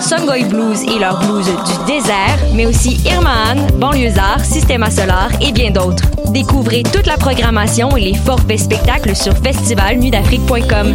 Songoy Blues et leur blues du désert, mais aussi Irma Anne, Banlieusard, Systema Solar et bien d'autres. Découvrez toute la programmation et les forfaits spectacles sur festivalnuitdafrique.com.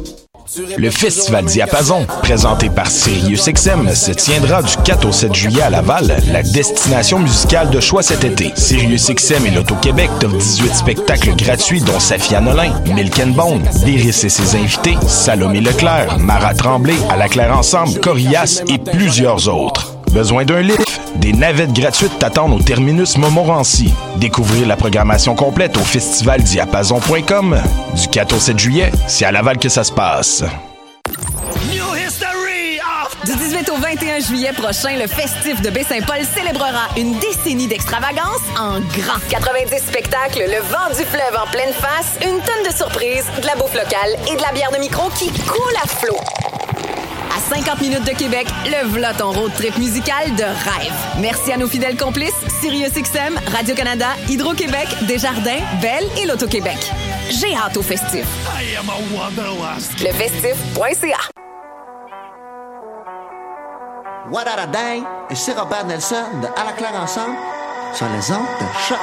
Le Festival Diapason, présenté par SiriusXM, se tiendra du 4 au 7 juillet à Laval, la destination musicale de choix cet été. SiriusXM et l'Auto-Québec t'offrent 18 spectacles gratuits dont Safia Nolin, Milk and Bone, Déris et ses invités, Salomé Leclerc, Marat Tremblay, À la Claire Ensemble, Corias et plusieurs autres. Besoin d'un lift? Des navettes gratuites t'attendent au terminus Montmorency. Découvrir la programmation complète au festivaldiapason.com. Du 4 au 7 juillet, c'est à Laval que ça se passe. Du 18 au 21 juillet prochain, le festif de Baie-Saint-Paul célébrera une décennie d'extravagance en grand. 90 spectacles, le vent du fleuve en pleine face, une tonne de surprises, de la bouffe locale et de la bière de micro qui coule à flot. À 50 minutes de Québec, le v'là ton road trip musical de rêve. Merci à nos fidèles complices, SiriusXM, Radio-Canada, Hydro-Québec, Desjardins, Belle et l'Auto-Québec. J'ai hâte au festif. Lefestif.ca What a dang! Et c'est Robert Nelson de À la claire ensemble sur les ondes de choc.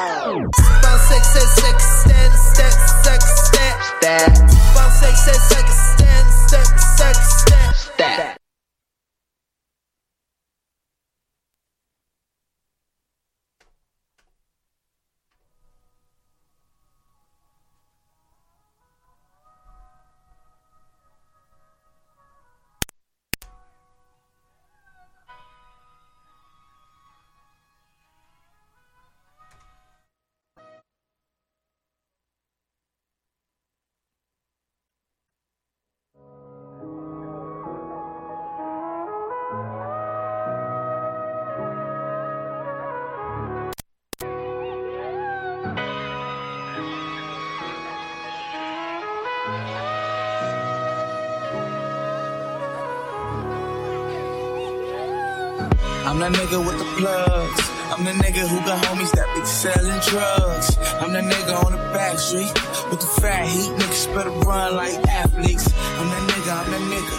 I'm the nigga who got homies that be selling drugs. I'm the nigga on the back street with the fat heat. Niggas better run like athletes. I'm that nigga, I'm that nigga.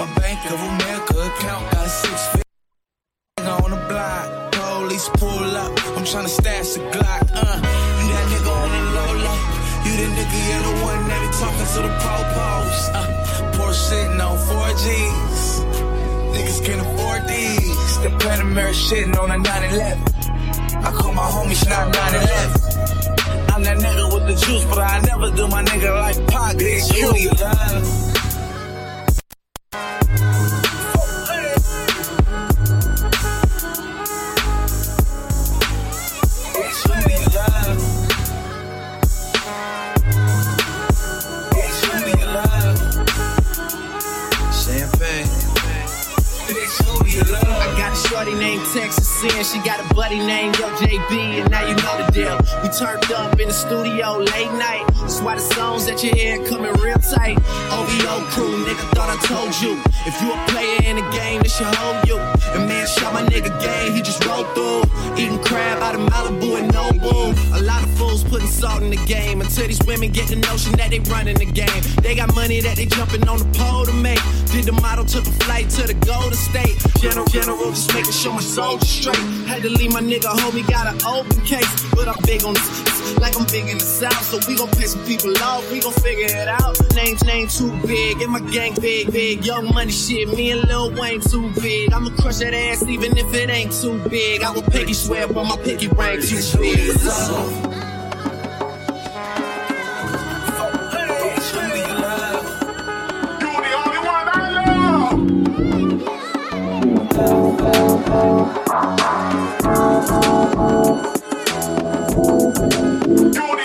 A Bank of America account got six feet. Nigga on the block. Police pull up. I'm tryna stash the Glock. Uh, you that nigga on the low low. You the nigga, you're the one that be talking to the po-pos. Uh, poor shit, no 4Gs. Niggas can't afford these. The Panamera shitting on a 911. I call my homies not 911. I'm that nigga with the juice, but I never do my nigga like Pac. Bitch, you She got a buddy named Yo JB, and now you know the deal. We turned up in the studio late night. That's why the songs that you hear coming real tight. OVO crew, nigga, thought I told you. If you a player in the game, this should hold you. And man, shot my nigga game, he just rolled through. Eating crab out of Malibu and no Nobu. A lot of fools putting salt in the game until these women get the notion that they running the game. They got money that they jumping on the pole to make. Did the model, took a flight to the Golden State. General, general, just making sure my soldiers straight. Had to leave my nigga home, he got an open case. But I'm big on this, like I'm big in the South. So we gon' piss some people off, we gon' figure it out. Names, name too big, and my gang big, big. Young money shit, me and Lil Wayne too big. I'ma crush that ass even if it ain't too big. I will pinky swear, but my pinky ring too big. Bad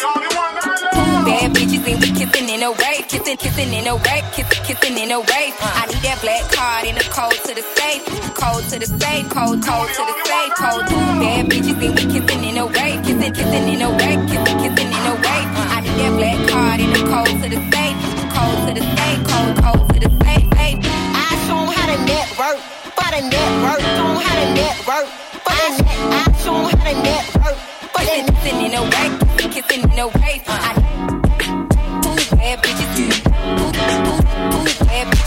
we kissing in a wave, kissing, kissing in a wave, kissing, kissing in a wave. I need that black card in the code to the safe, code to the safe, code, code to the safe, code. Bad bitches and we kissing in a wave, kissing, kissing in a wave, kissing, kissing in a wave. I need that black card in the code to the safe, code to the safe, code, code to the safe, safe. I show 'em how to network, for the network, show 'em how to network, for the net. I show 'em how to network, for the Kissing, in a wave, kissing, kissing in a wave. I bad bitches. Ooh, ooh, ooh, bad bitches.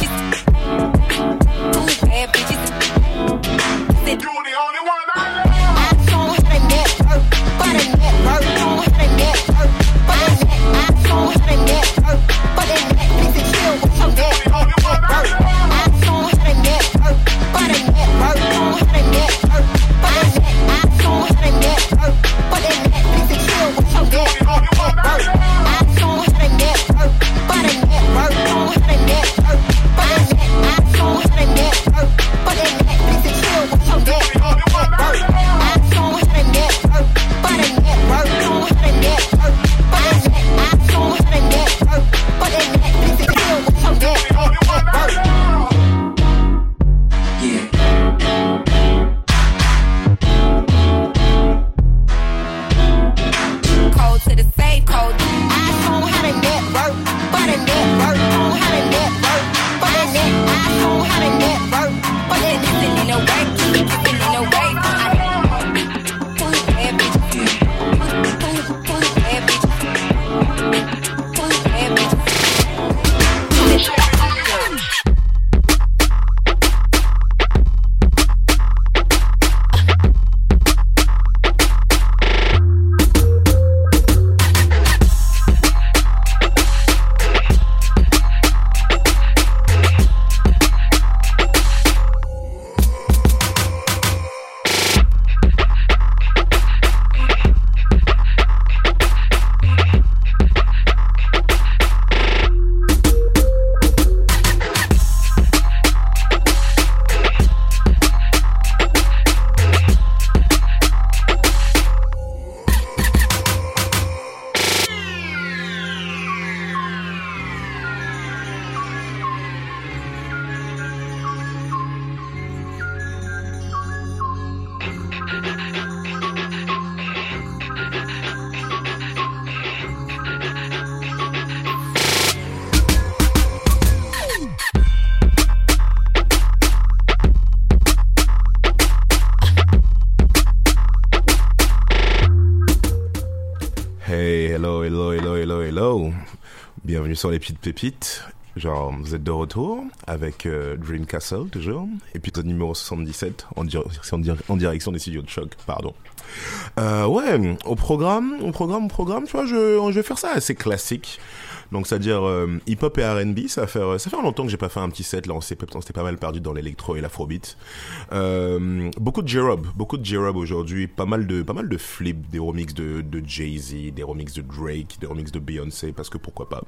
Sur les petites pépites. Genre, vous êtes de retour avec euh, Dream Castle, toujours. Épisode numéro 77, en, dir- en dir- en direction des studios de choc, pardon. Euh, ouais, au programme, au programme, au programme, tu vois, je, je vais faire ça assez classique. Donc, c'est-à-dire euh, hip-hop et R&B, ça va faire, ça fait longtemps que j'ai pas fait un petit set, là, on s'est on s'était pas mal perdu dans l'électro et l'afrobeat. Euh, beaucoup de J-Rob, beaucoup de J-Rob aujourd'hui, pas mal de, pas mal de des remixes de, de Jay-Z, des remixes de Drake, des remixes de Beyoncé, parce que pourquoi pas.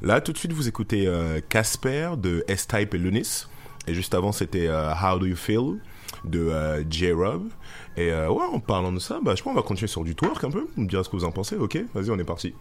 Là, tout de suite, vous écoutez euh, Casper de S-Type et Lunis. Et juste avant, c'était euh, How Do You Feel de euh, J-Rob. Et euh, ouais, en parlant de ça, bah, je pense qu'on va continuer sur du twerk un peu. Vous me direz ce que vous en pensez, ok Vas-y, on est parti.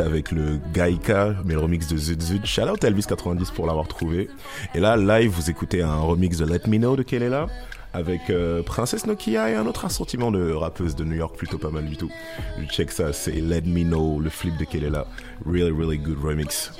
Avec le Gaika, mais le remix de Zut Zut. Shout out à Elvis90 pour l'avoir trouvé. Et là, live, vous écoutez un remix de Let Me Know de Kelela avec euh, Princesse Nokia et un autre assortiment de rappeuse de New York plutôt pas mal du tout. Je check ça, c'est Let Me Know, le flip de Kelela. Really, really good remix.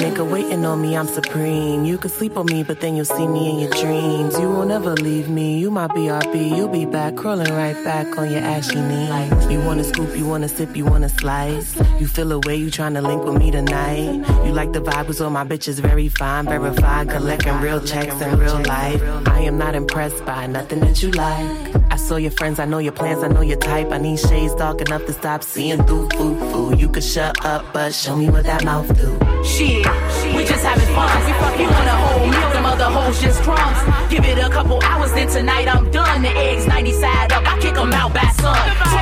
Nigga waiting on me, I'm supreme. You can sleep on me, but then you'll see me in your dreams. You will never leave me, you my BRB. You'll be back, crawling right back on your ashy knee. You wanna scoop, you wanna sip, you wanna slice. You feel a way, you tryna link with me tonight. You like the vibe, so my bitch is very fine, verified, collecting real checks in real life. I am not impressed by nothing that you like. I saw your friends, I know your plans, I know your type. I need shades dark enough to stop seeing through foo foo. You could shut up, but show me what that mouth do. Shit, we just having fun. We You want a whole meal, them other hoes just crumbs. Give it a couple hours, then tonight I'm done. The eggs 90 side up, I kick them out by sun.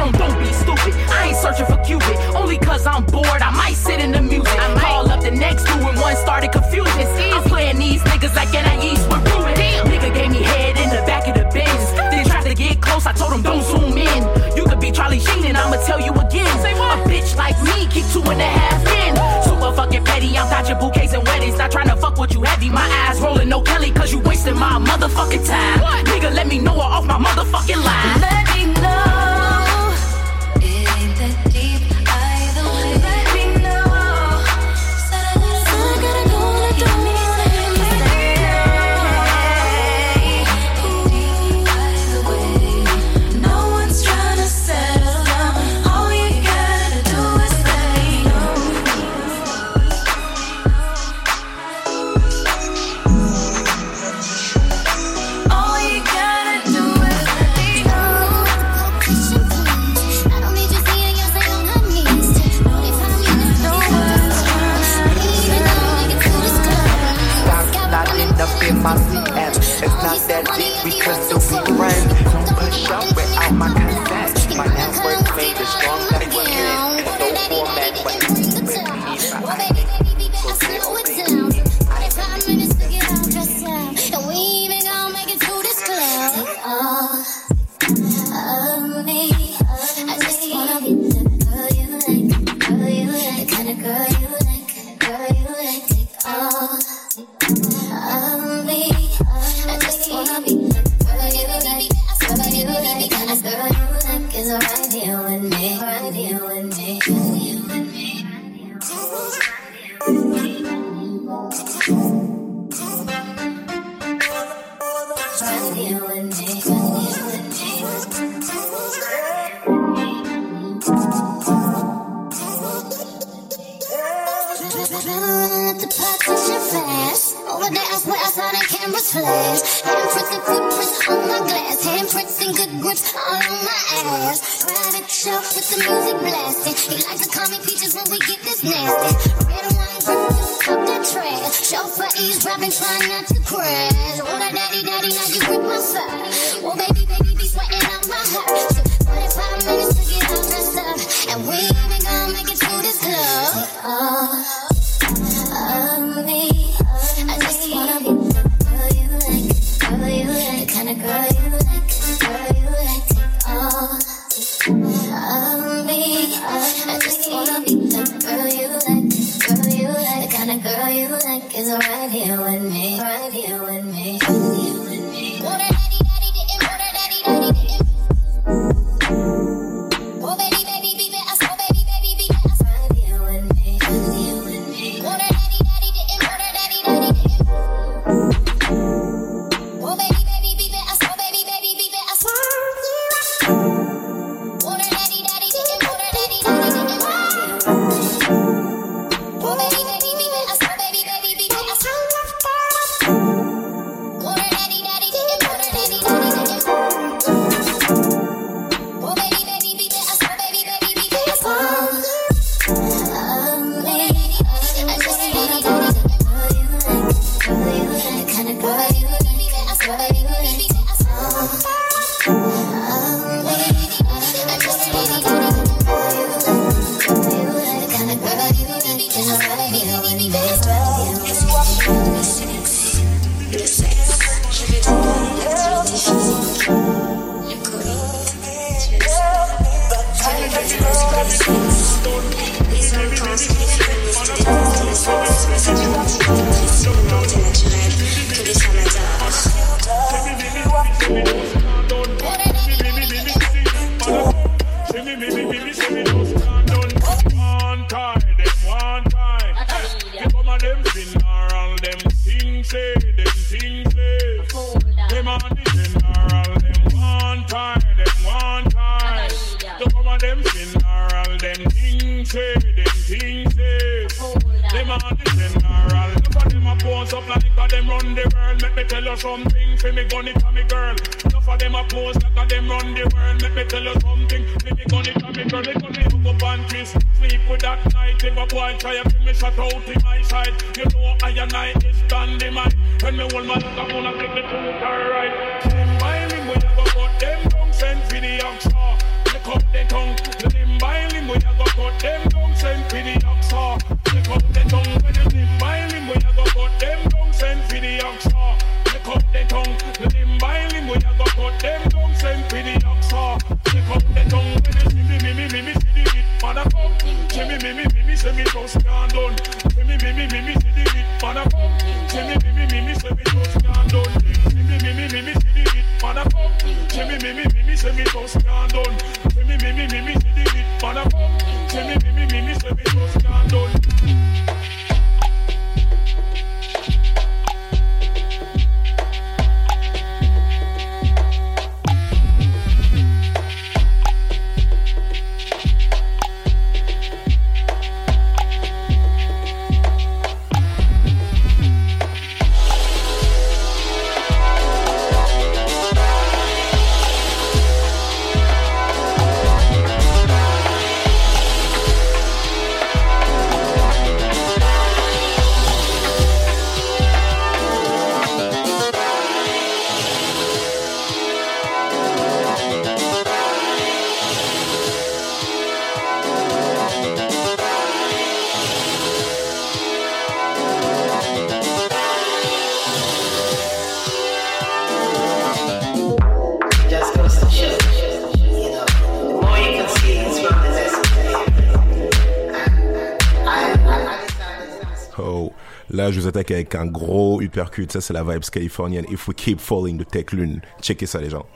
'em don't be stupid. I ain't searching for Cupid, only cause I'm bored. I might sit in the music. I call up the next two and one started confusion. I'm playing these niggas like an with told him don't zoom in. You could be Charlie Sheen and I'ma tell you again. A bitch like me keep two and a half in. Super fucking petty, I'm dodging bouquets and weddings. Not trying to fuck with you heavy. My eyes rolling, no Kelly, cause you wasting my motherfucking time. Nigga, let me know her off my motherfucking line. Go for ease, Robin, try not to crash. All that daddy, daddy, now you break my side. avec un gros uppercut. Ça, c'est la vibe californienne. If we keep falling de Tech Lune. Checkez ça, les gens.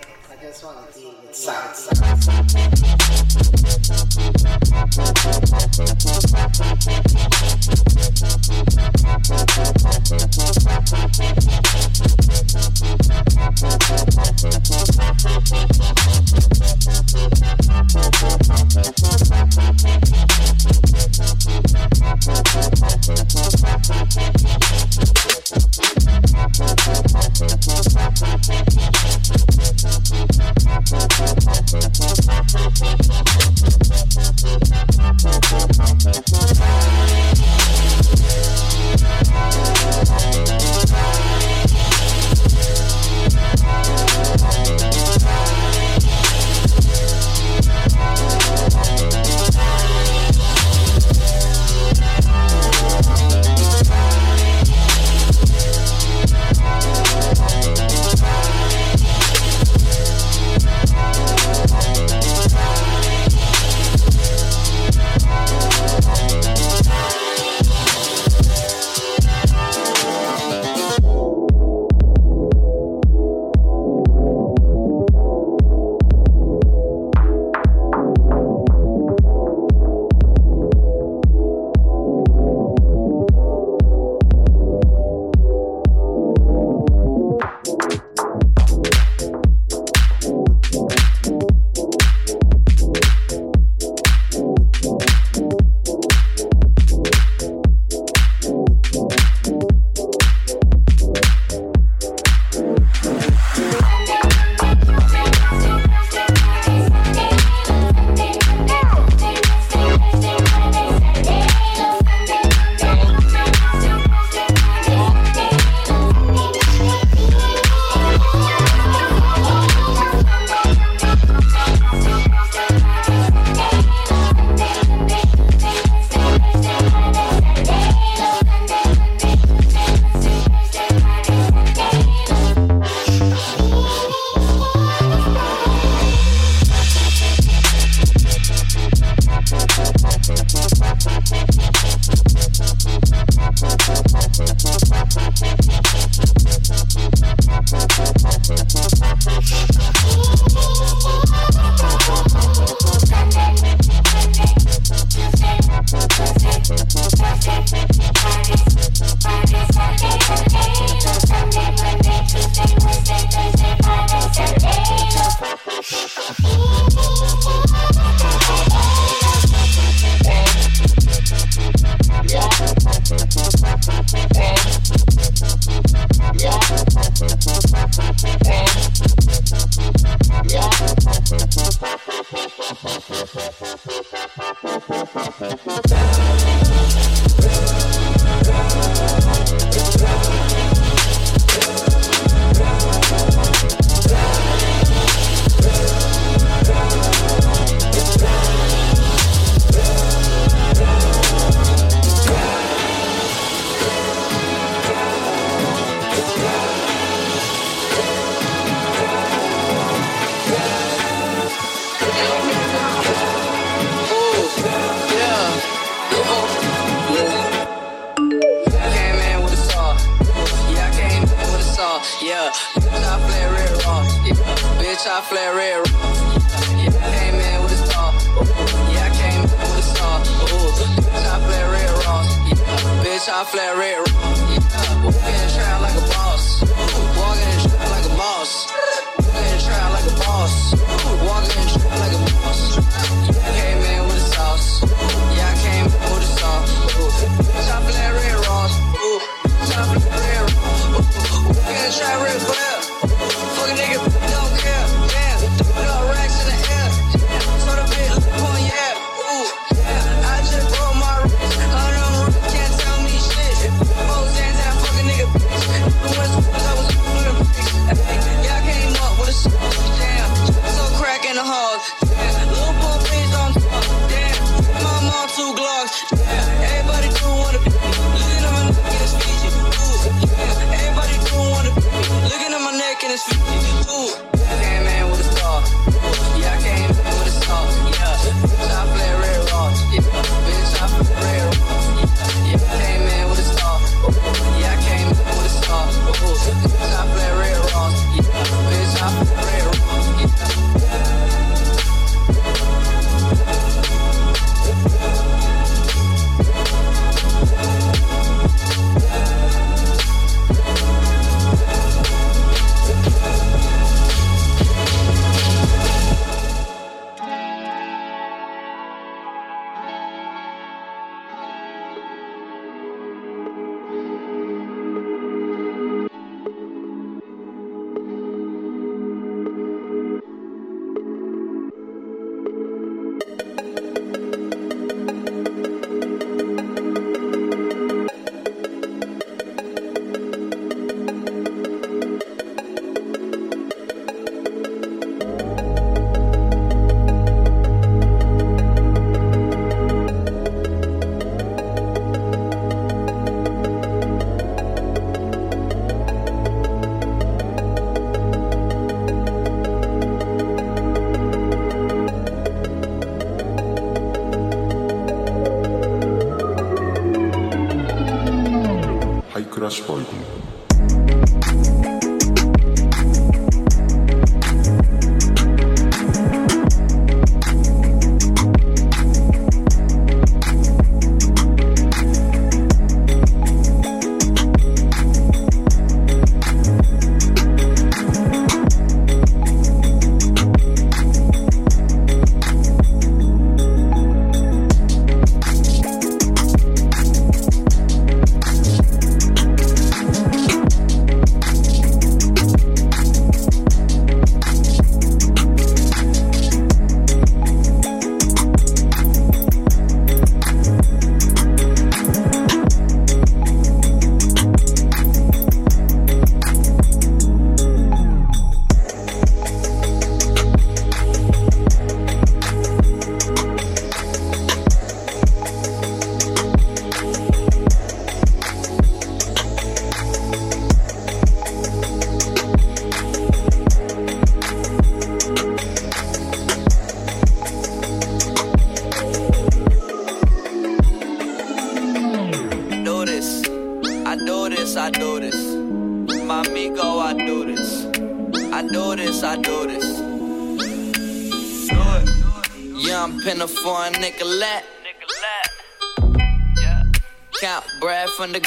I flare red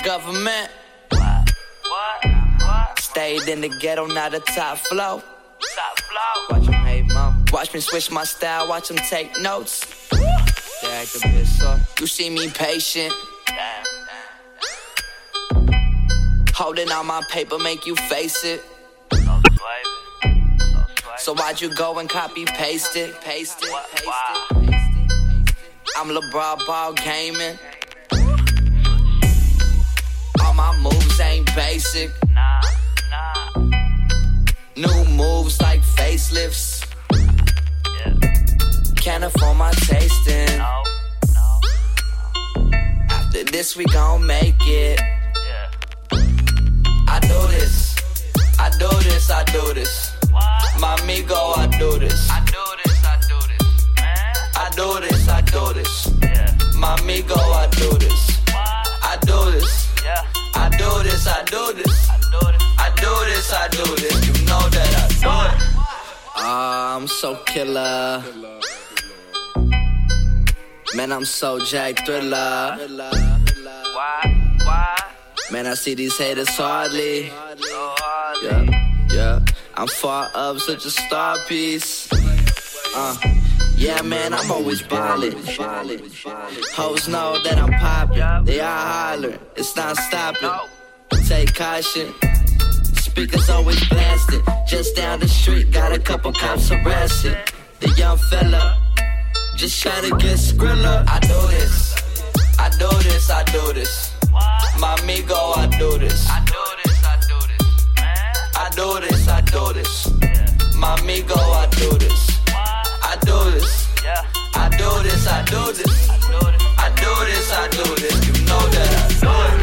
government. Stayed in the ghetto, not the top flow. Watch 'em hate, mom. Watch me switch my style, watch them take notes. They act a bit soft. You see me patient. Holding out my paper, make you face it. So why'd you go and copy paste it? Paste it, paste it. I'm LeBron ball gaming. My moves ain't basic. nah. New moves like facelifts. Can't afford my tasting. After this, we gon' make it. Yeah. I do this. I do this, I do this. My amigo, I do this. I do this, I do this. Man. I do this, I do this. My amigo, I do this. I do this. I do this, I do this. I do this, I do this. You know that I do it. Ah, I'm so killer. Man, I'm so Jack Thriller. Man, I see these haters hardly. Yeah, yeah. I'm far up, such a star piece. Uh, yeah, man, I'm always ballin'. Hoes know that I'm poppin'. They all holler, it's not stopping. Take caution. Speakers always blasting. Just down the street, got a couple cops arrested. The young fella just try to get skrilla. I do this. I do this, I do this. My amigo, I do this. I do this, I do this. I do this, I do this. My amigo, I do this. I do this. I do this, I do this. I do this, I do this. You know that I do it.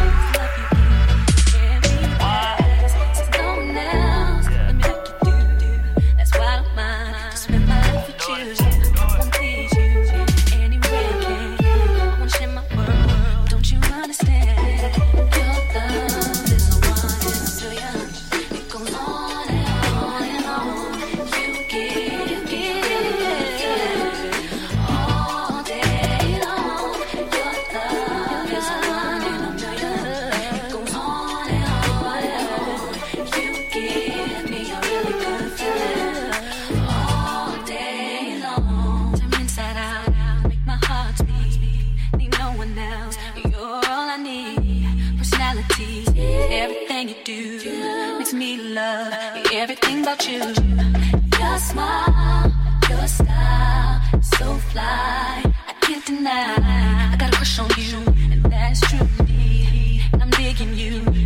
About you. Your smile, your style, so fly. I can't deny. I got a crush on you, and that's true. I'm digging you.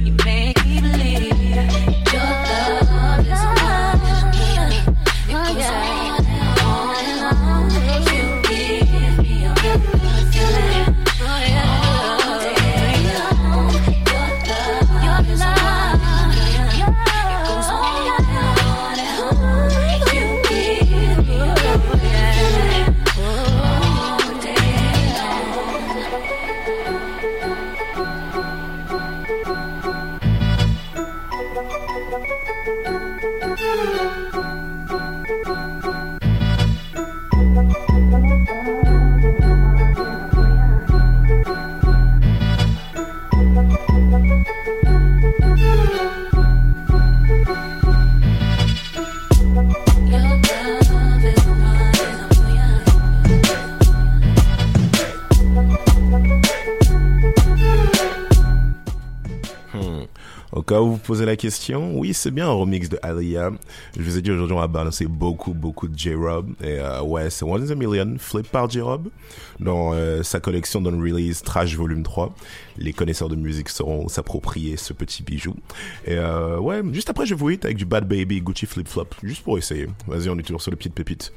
vous posez la question, oui, c'est bien un remix de Aliyah. Je vous ai dit aujourd'hui, on va balancer beaucoup, beaucoup de J-Rob. Et euh, ouais, c'est One in a Million, flip par J-Rob, dans euh, sa collection Don't Release Trash Volume 3. Les connaisseurs de musique sauront s'approprier ce petit bijou. Et euh, ouais, juste après, je vous hit avec du Bad Baby, Gucci Flip Flop, juste pour essayer. Vas-y, on est toujours sur le pied de pépite.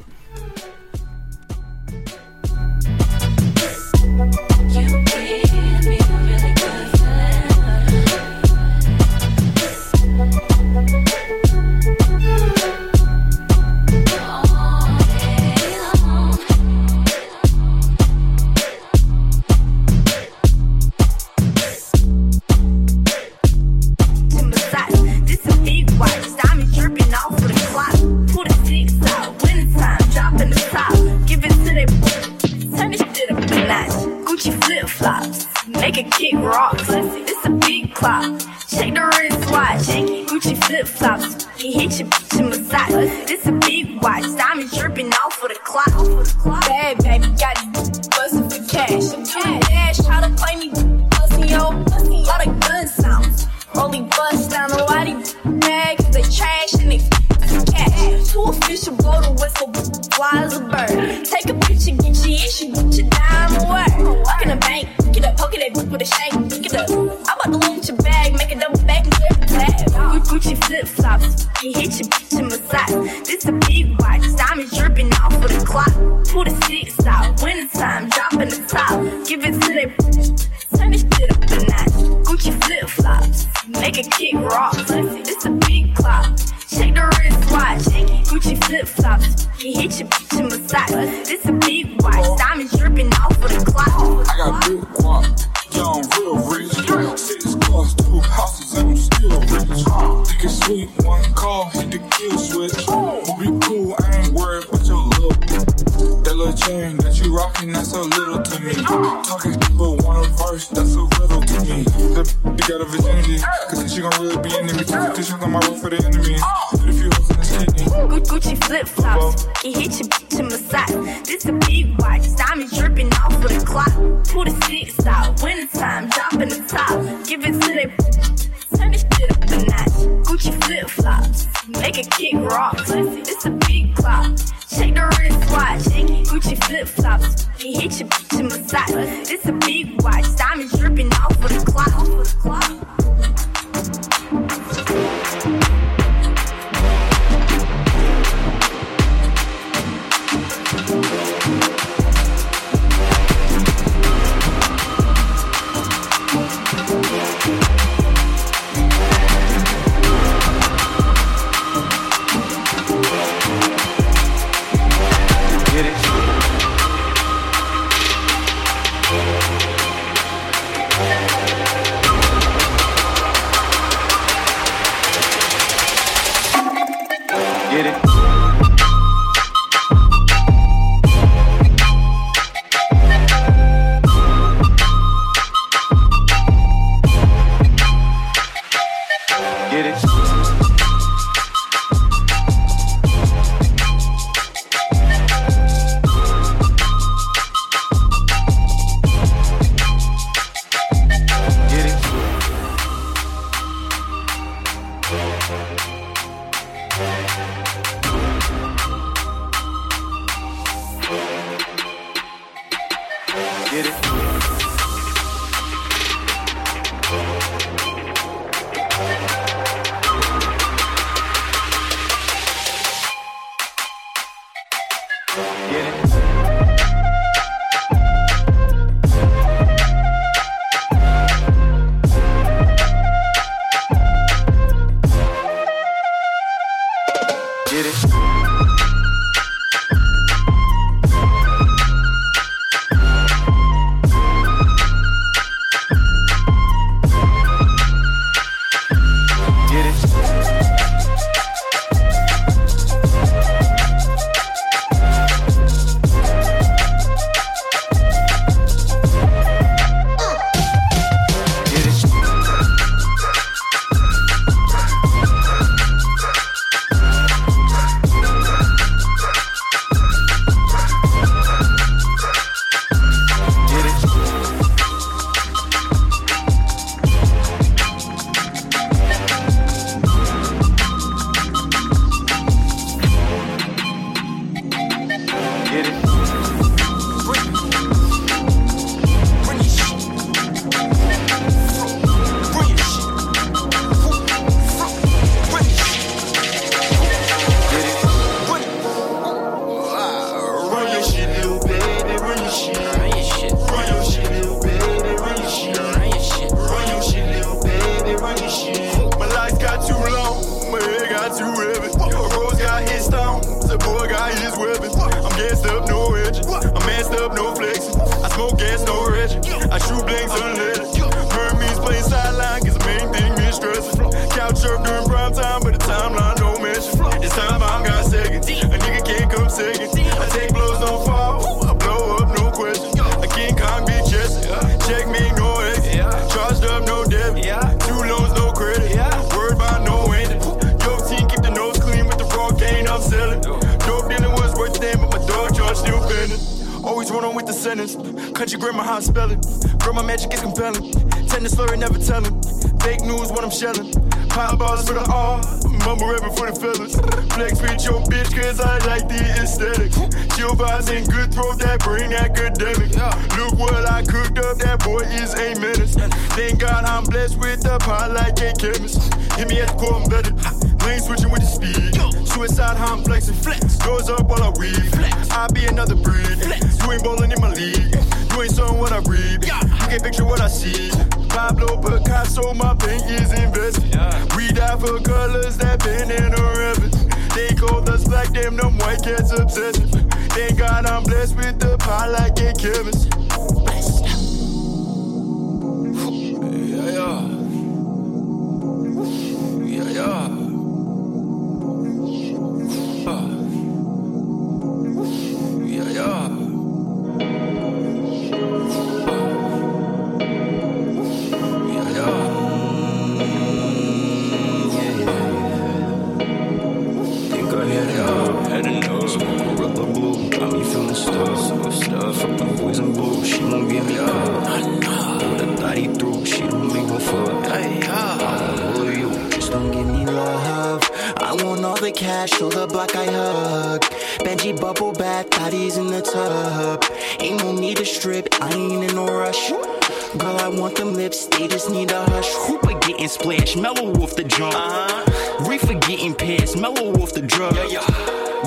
Splashed, mellow off the jump. Uh-huh. Reefer getting pissed, mellow off the drug.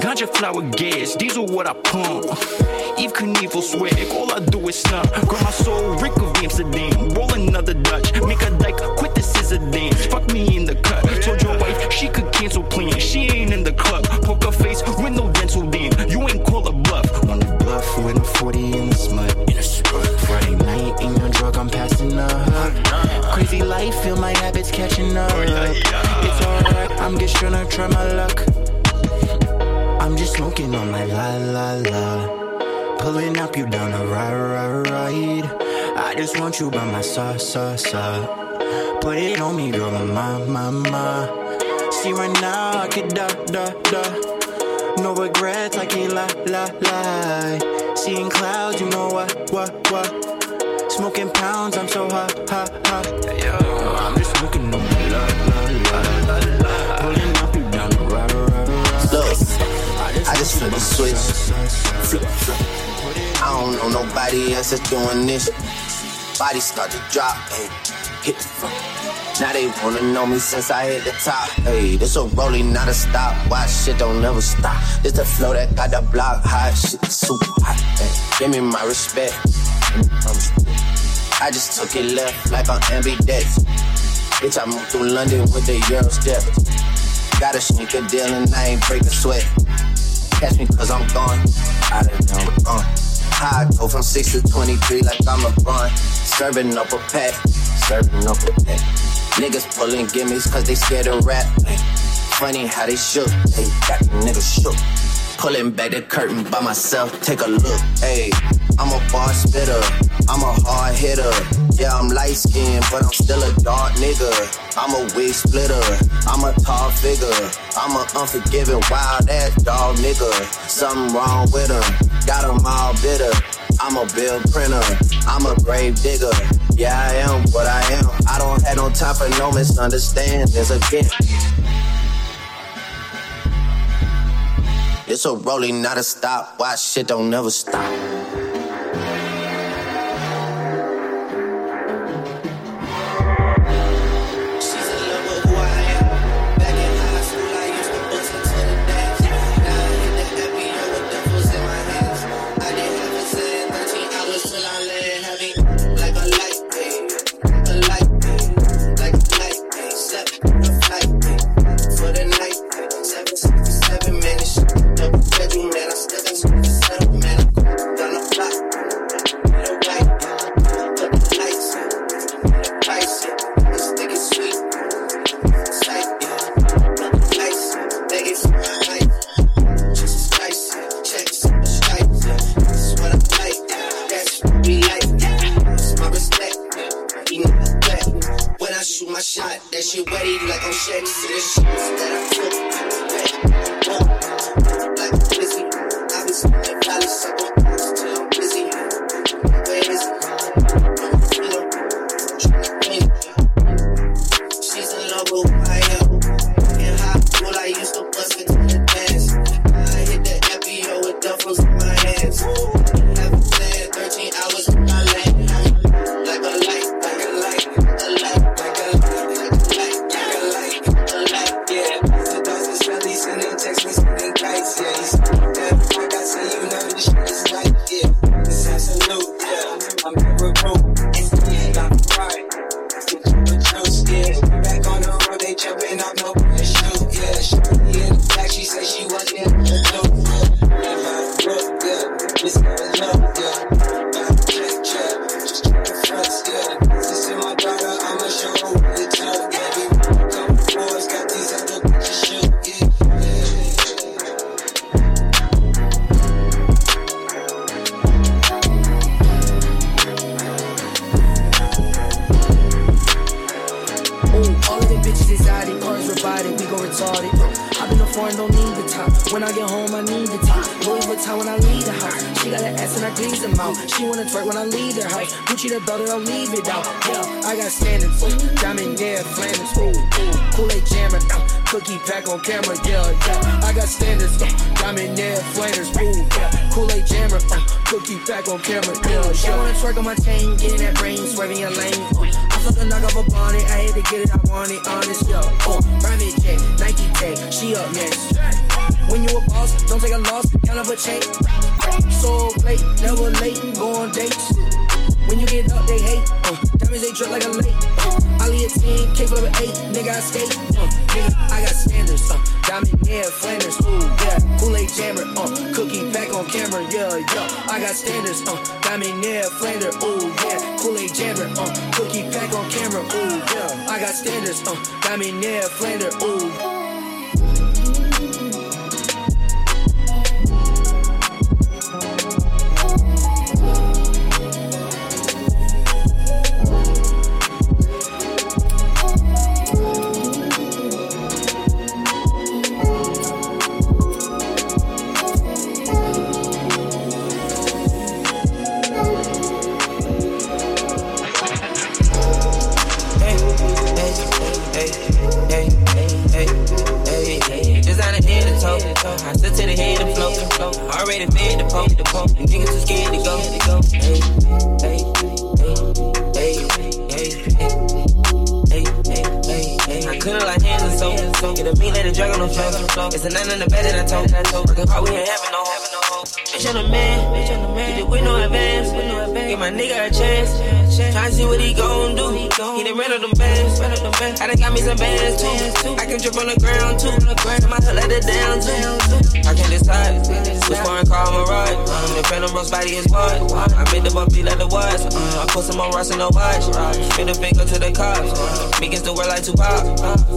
Ganja flower gas, these are what I pump. Evel Knievel swag, all I do is snap. Girl, my soul, Rick of Amsterdam. Roll another Dutch, make a dyke, quit the scissor dance. Fuck me in the cut. Told your wife she could cancel plans, she ain't alright, I'm just tryna try my luck. I'm just smoking on my la la la. Pulling up you down a ride, ride, ride. I just want you by my side, side, side. Put it on me, girl, my, my, my. See right now, I could die, die, die. No regrets, I can't lie, lie, lie. Seeing clouds, you know what, what, what. Smoking pounds, I'm so hot, hot, hot. I'm just smoking on my la, la, I just flip the switch. Flip, flip. I don't know nobody else that's doing this. Body start to drop, hey, hit the front. Now they wanna know me since I hit the top. Hey, this a rolling, not a stop. Why shit don't never stop? This the flow that got the block hot. Shit super hot. Hey, give me my respect. I just took it left like on ambidextrous. Bitch, I moved through London with the Euro step. Got a sneaker deal and I ain't break a sweat. Catch me cause I'm gone. Out of town, uh. I go from 6 to 23 like I'm a run. Serving up a pack, serving up a pack. Niggas pulling gimmies cause they scared of rap. Funny how they shook, they got niggas shook. Pulling back the curtain by myself, take a look. Hey, I'm a bar spitter, I'm a hard hitter. Yeah, I'm light skinned, but I'm still a dark nigga. I'm a wig splitter, I'm a tall figure. I'm a unforgiving, wild ass dog nigga. Something wrong with him, got him all bitter. I'm a bill printer, I'm a grave digger. Yeah, I am what I am. I don't have no time for no misunderstandings again. It's a rolling, not a stop. Why shit don't never stop? Shot, that shit wetty like I'm Shaq. See the shots that I wet, wet, like busy. I be I drip on the ground too. My hood let it down too. I can't decide. Which foreign car I'ma ride. Um, the Phantom Rose body is what? I made the bumpy like the was. Uh, I put some on Ross and no watch. Spin the finger to the cops. Me against the world like Tupac.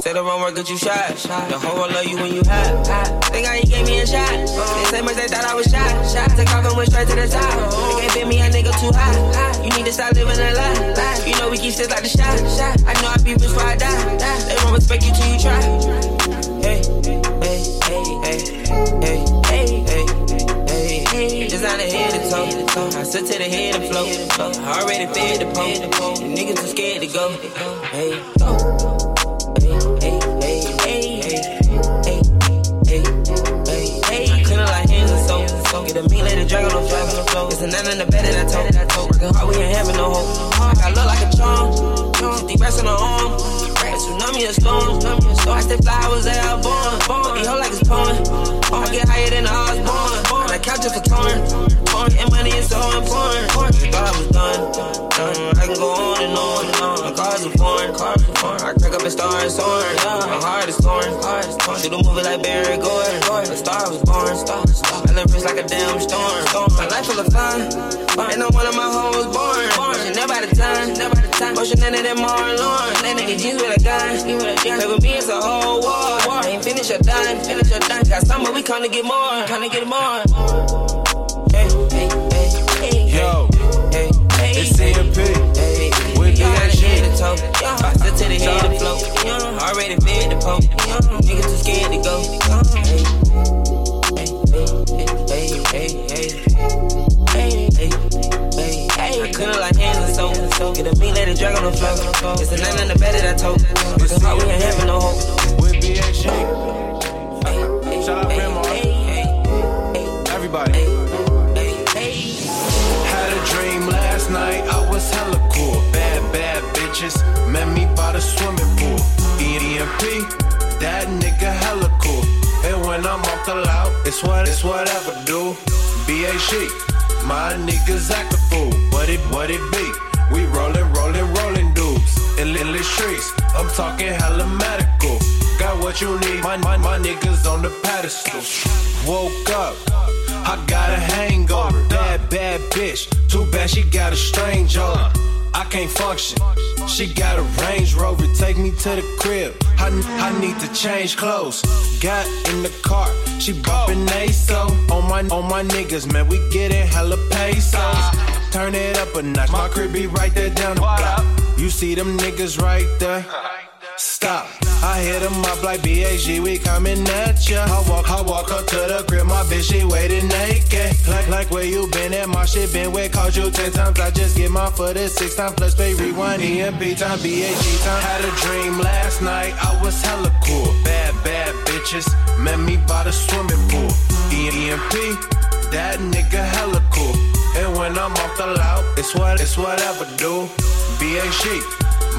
Say the wrong word, get you shot. The whole world love you when you hot. Think how he gave me a shot. They say much they thought I was shot. Took off and went straight to the top. They can't fit me a nigga too high. You need to stop living a lie. You know we keep shit like the shot. I know I be rich before I die. Respect you till you try. Hey, hey, hey, hey, hey, hey, hey. Designer head to toe. I sit to the head and float. Already fed the poke. The niggas too scared to go. Hey, hey, hey, hey, hey, hey, hey, hey. I couldn't like hands and soap. Get a meat, let it drag on the floor. It's a nine in the bed that I told. Working hard, we ain't having no hope. I got look like a charm. 50 racks on the arm. Tsunami a storm. I stay fly, I was there born. But he hold like it's porn. I get higher than the Osborne. On the couch just for torn. Torn and money is so important. You thought I was done. done. I can go on and on and on. My cars are foreign. I crack up and start soaring. My heart is torn. Shoot a movie like Barry Gordon. The star was born. I live rich like a damn storm. storm. My life full of fun. And I'm one of my hoes born. She never had a time. Never a time. Motion none of them. That nigga jeans with a gun. Play with me, it's a whole war. Ain't finish or done. Finish or done. Got summer, we come to get more. Come to get more. Hey, hey, hey, hey. Yo, hey, hey, it's CMP. Hey, with Y'all to toe. I sit to the head to float. Already fed the poke. Niggas too scared to go. Hey, hey, hey, hey, hey, hey, hey, hey. I couldn't like hands. Get a meat, let it drag on the floor. It's a nine in the bed that I told. Working hard, we ain't having no hope. With BSG. Shout out Grandma. Everybody. Had a dream last night, I was hella cool. Bad, bad bitches met me by the swimming pool. EMP, that nigga hella cool. And when I'm off the loud, it's what it's whatever do. BAG, my niggas act a fool. What it, what it be? We rollin', rollin', rollin' dudes. In, the streets, I'm talking hella medical. Got what you need, my, my, my niggas on the pedestal. Woke up, I got a hangover. Bad, bad bitch, too bad she got a strange odor. I can't function. She got a Range Rover, take me to the crib. I, I need to change clothes. Got in the car, she bumpin' ASO. On my on my niggas, man, we gettin' hella pesos. Turn it up a notch, my crib be right there down the block. You see them niggas right there. Stop. I hit him up like BAG, we coming at ya. I walk, I walk up to the crib, my bitch, she waiting naked. Like, like where you been at, my shit been wet, called you ten times. I just get my foot at six times, plus pay rewind, EMP time, BAG time. Had a dream last night, I was hella cool. Bad, bad bitches, met me by the swimming pool. EMP, that nigga hella cool. And when I'm off the loud, it's what, it's whatever, do. BAG.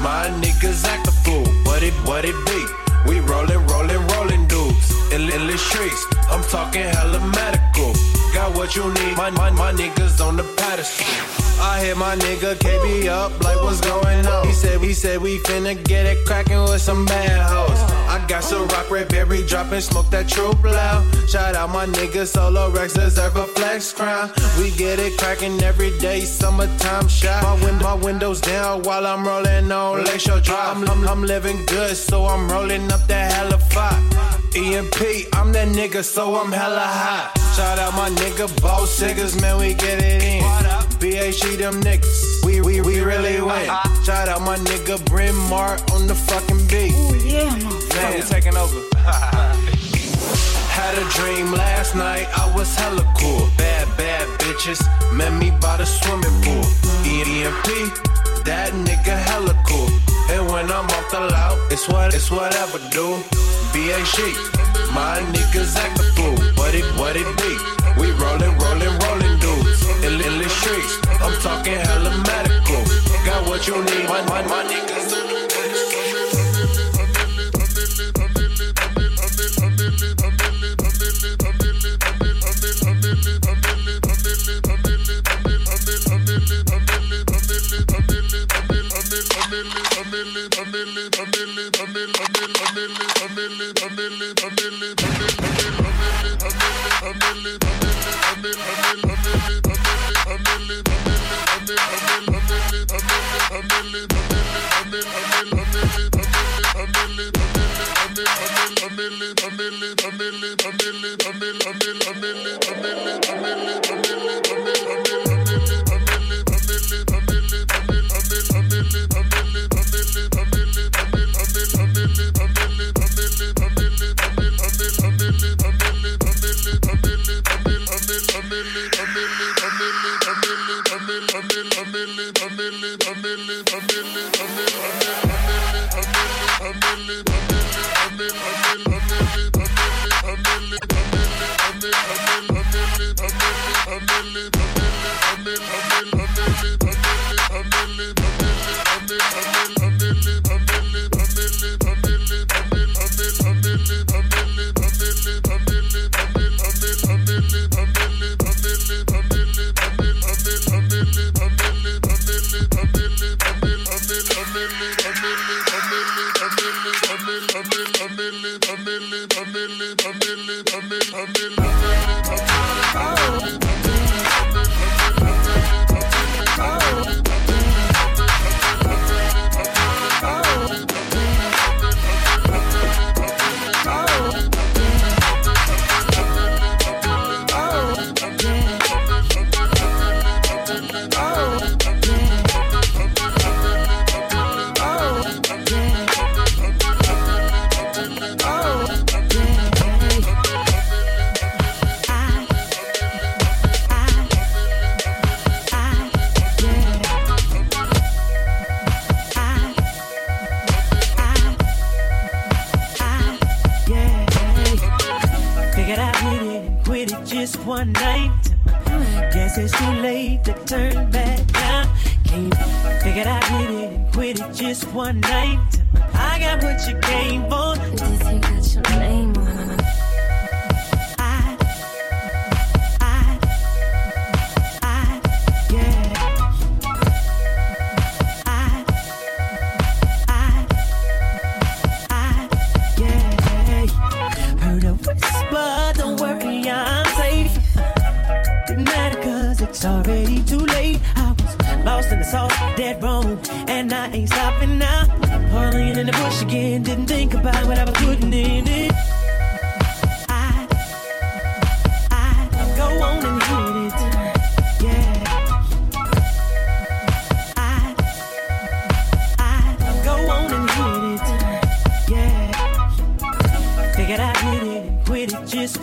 My niggas act a fool. What it, what it be? We rollin', rollin', rollin' dudes. In, the streets, I'm talking hella medical. Got what you need, my, my, my niggas on the pedestal. I hit my nigga KB up, like what's going on? He said, he said we finna get it crackin' with some bad hoes. I got some rock red berry dropping, smoke that true loud. Shout out my nigga Solo Rex, deserve a flex crown. We get it crackin' every day, summertime shot. My, win- my windows down while I'm rolling on Lakeshore Drive. I'm, I'm, I'm living good, so I'm rolling up that hella fire. EMP, I'm that nigga, so I'm hella hot. Shout out my nigga, boss niggas, man, we get it in. BHG, them niggas, we, we, we really win. Shout out my nigga, Bryn Mart on the fucking beat. Ooh, yeah, man, we taking over. Had a dream last night, I was hella cool. Bad, bad bitches, met me by the swimming pool. EMP, that nigga hella cool. And when I'm off the loud, it's what, it's whatever, do. BAG, my niggas act a fool. What it, what it be? We rollin', rollin', rollin' streets, I'm talking hella medical. Got what you need, my, my, my niggas.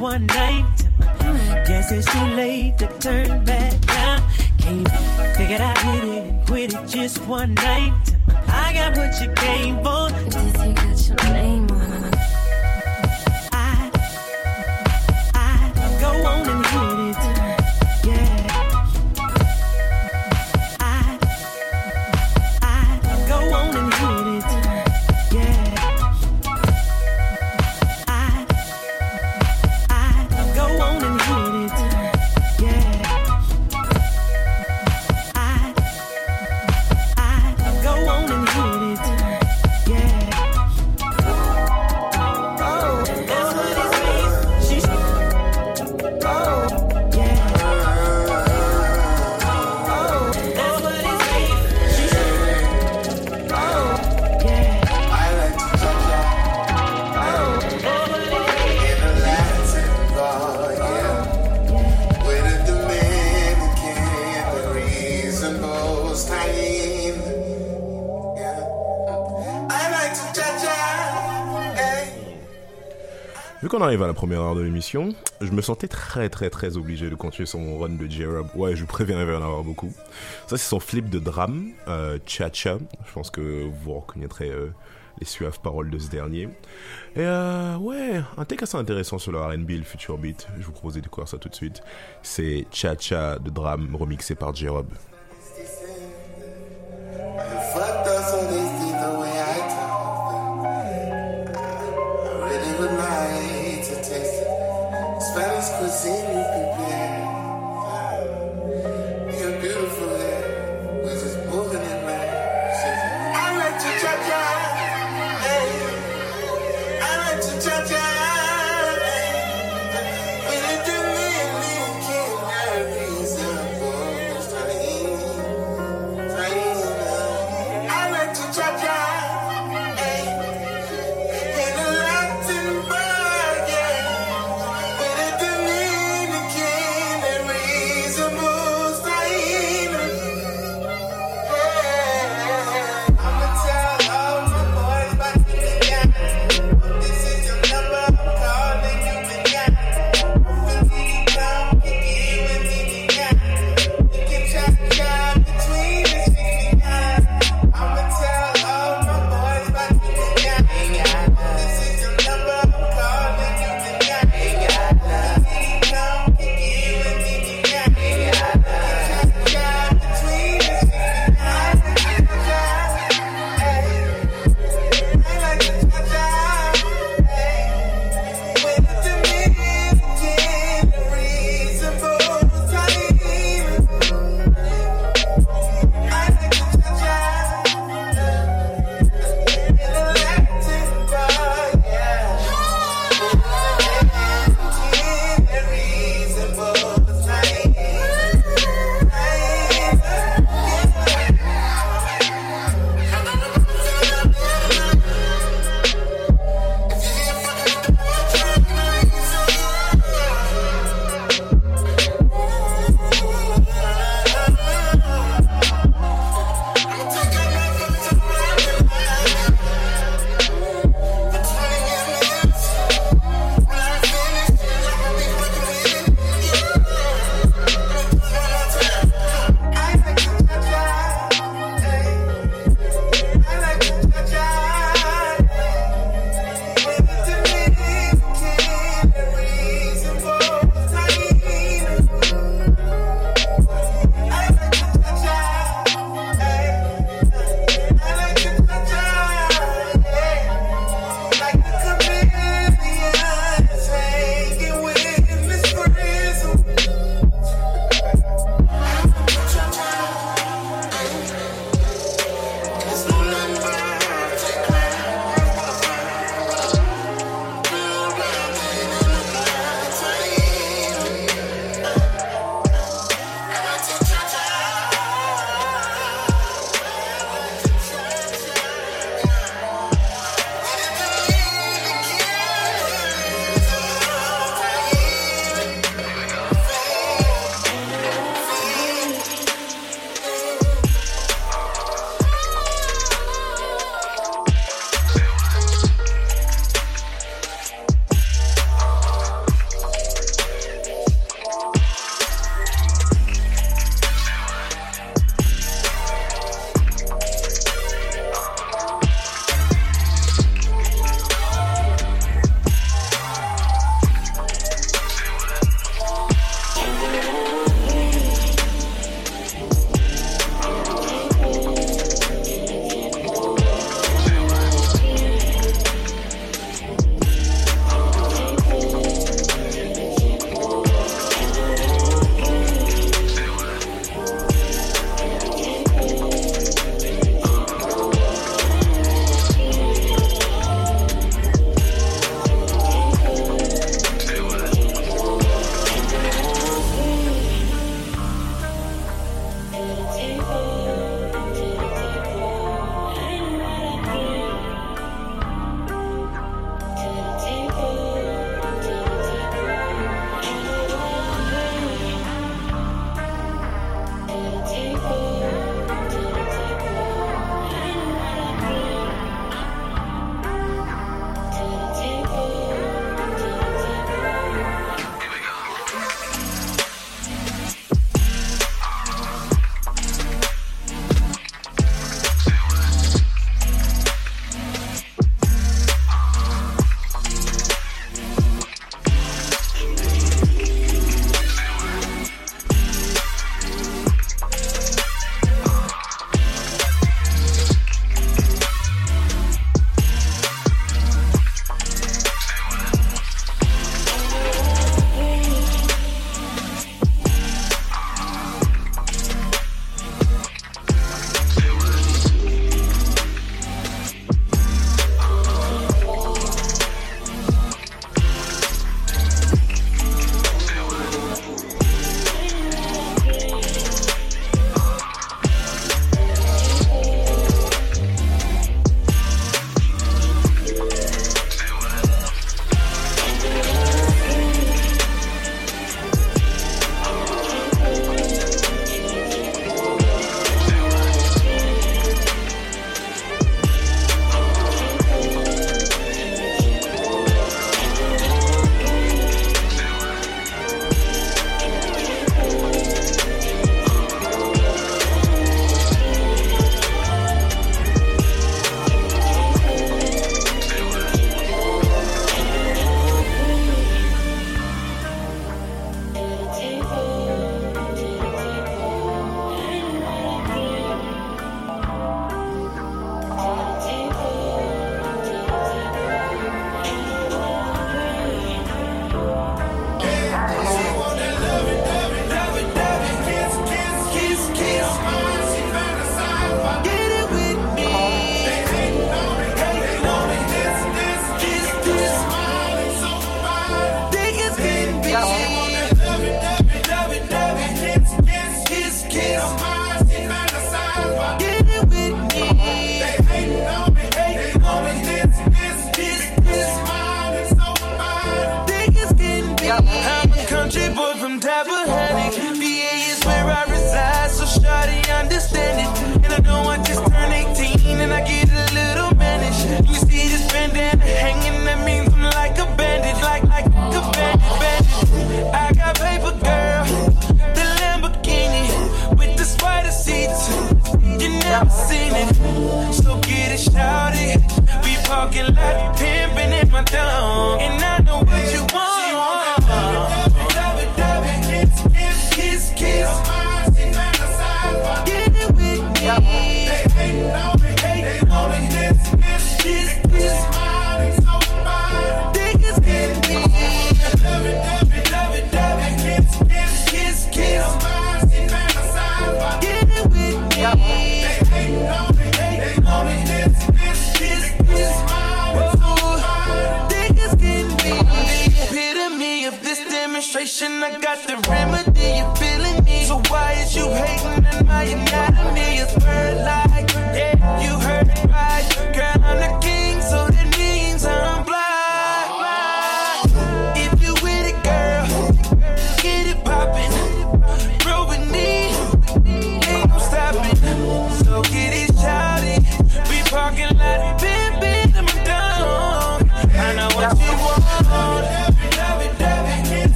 One night. Guess it's too late to turn back now. Can't figure out hit it and quit it just one night. I got what you came for. This you got your name on Arrive à la première heure de l'émission, je me sentais très très très obligé de continuer sur mon run de J-Rob. Ouais, je préviens, il va y en avoir beaucoup. Ça, c'est son flip de drame, euh, Cha-Cha. Je pense que vous reconnaîtrez euh, les suaves paroles de ce dernier. Et euh, ouais, un take assez intéressant sur le R&B, le future beat. Je vous propose de découvrir ça tout de suite. C'est Cha-Cha de drame remixé par J-Rob.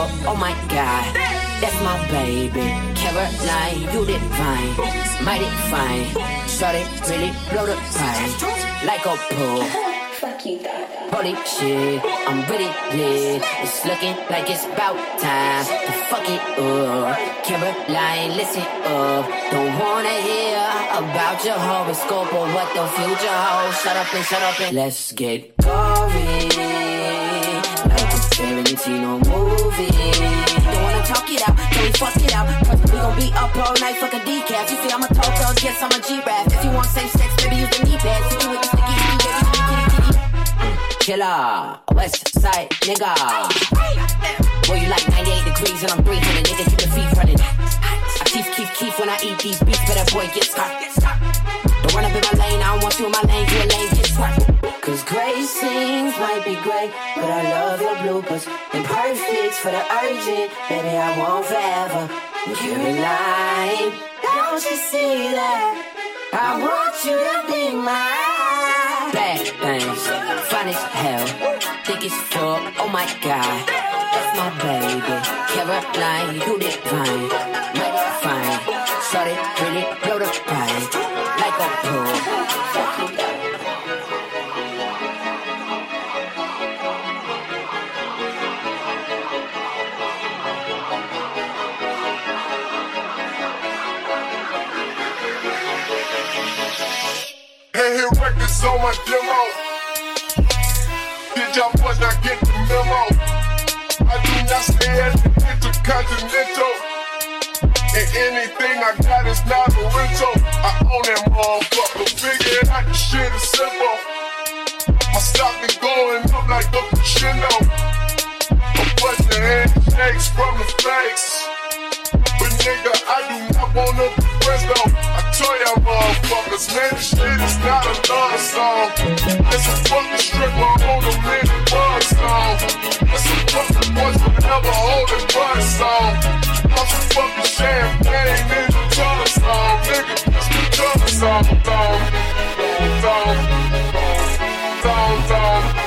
Oh my god, that's my baby. Caroline, you did divine, mighty fine. Shorty really blow the pine like a pool. Fuck you. Holy shit, I'm really lit. It's looking like it's about time to fuck it up. Caroline, listen up. Don't wanna hear about your horoscope or what the future holds. Shut up and shut up and let's get gory. A Tarantino movie. Don't wanna talk it out, can we fuck it out? Cause we gon' be up all night, fuck a decaf. You see, I'm a tall thug, yes, I'm a G-Rap. If you want safe sex, baby, use the knee pads. Hit you with the sticky, sticky, baby, kitty, kitty, kitty. Killer, West Side nigga. Boy, you like 98 degrees and I'm 300, nigga, keep the feet running. I keep, keep, keep when I eat these beats, better boy, get stuck. Don't run up in my lane, I don't want you in my lane, you a lane. Cause gray scenes might be great, but I love your bloopers. And perfect for the urgent, baby, I want forever. Caroline, don't you see that? I want you to be mine. Bad things, fine as hell, thick as fuck. Oh my god, that's my baby. Caroline, you divine, mighty fine. Sorry, really blow the pine Hey, hit records on my demo. Did y'all boys not get the memo? I do not stay at the Intercontinental. And anything I got is not a rental. I own that motherfucker. Figure it out, the shit is simple. My stock been going up like a crescendo. A bunch of handshakes from the fakes. But nigga, I do not wanna be though. Tell y'all motherfuckers, man, this shit is not a love song. It's a fucking stripper on a mini buzz song. It's a fucking voice that never hold a buzz song. I'm some fucking champagne in a dollar song, nigga. It's a dollar song, dog, dog, dog, dog, dog.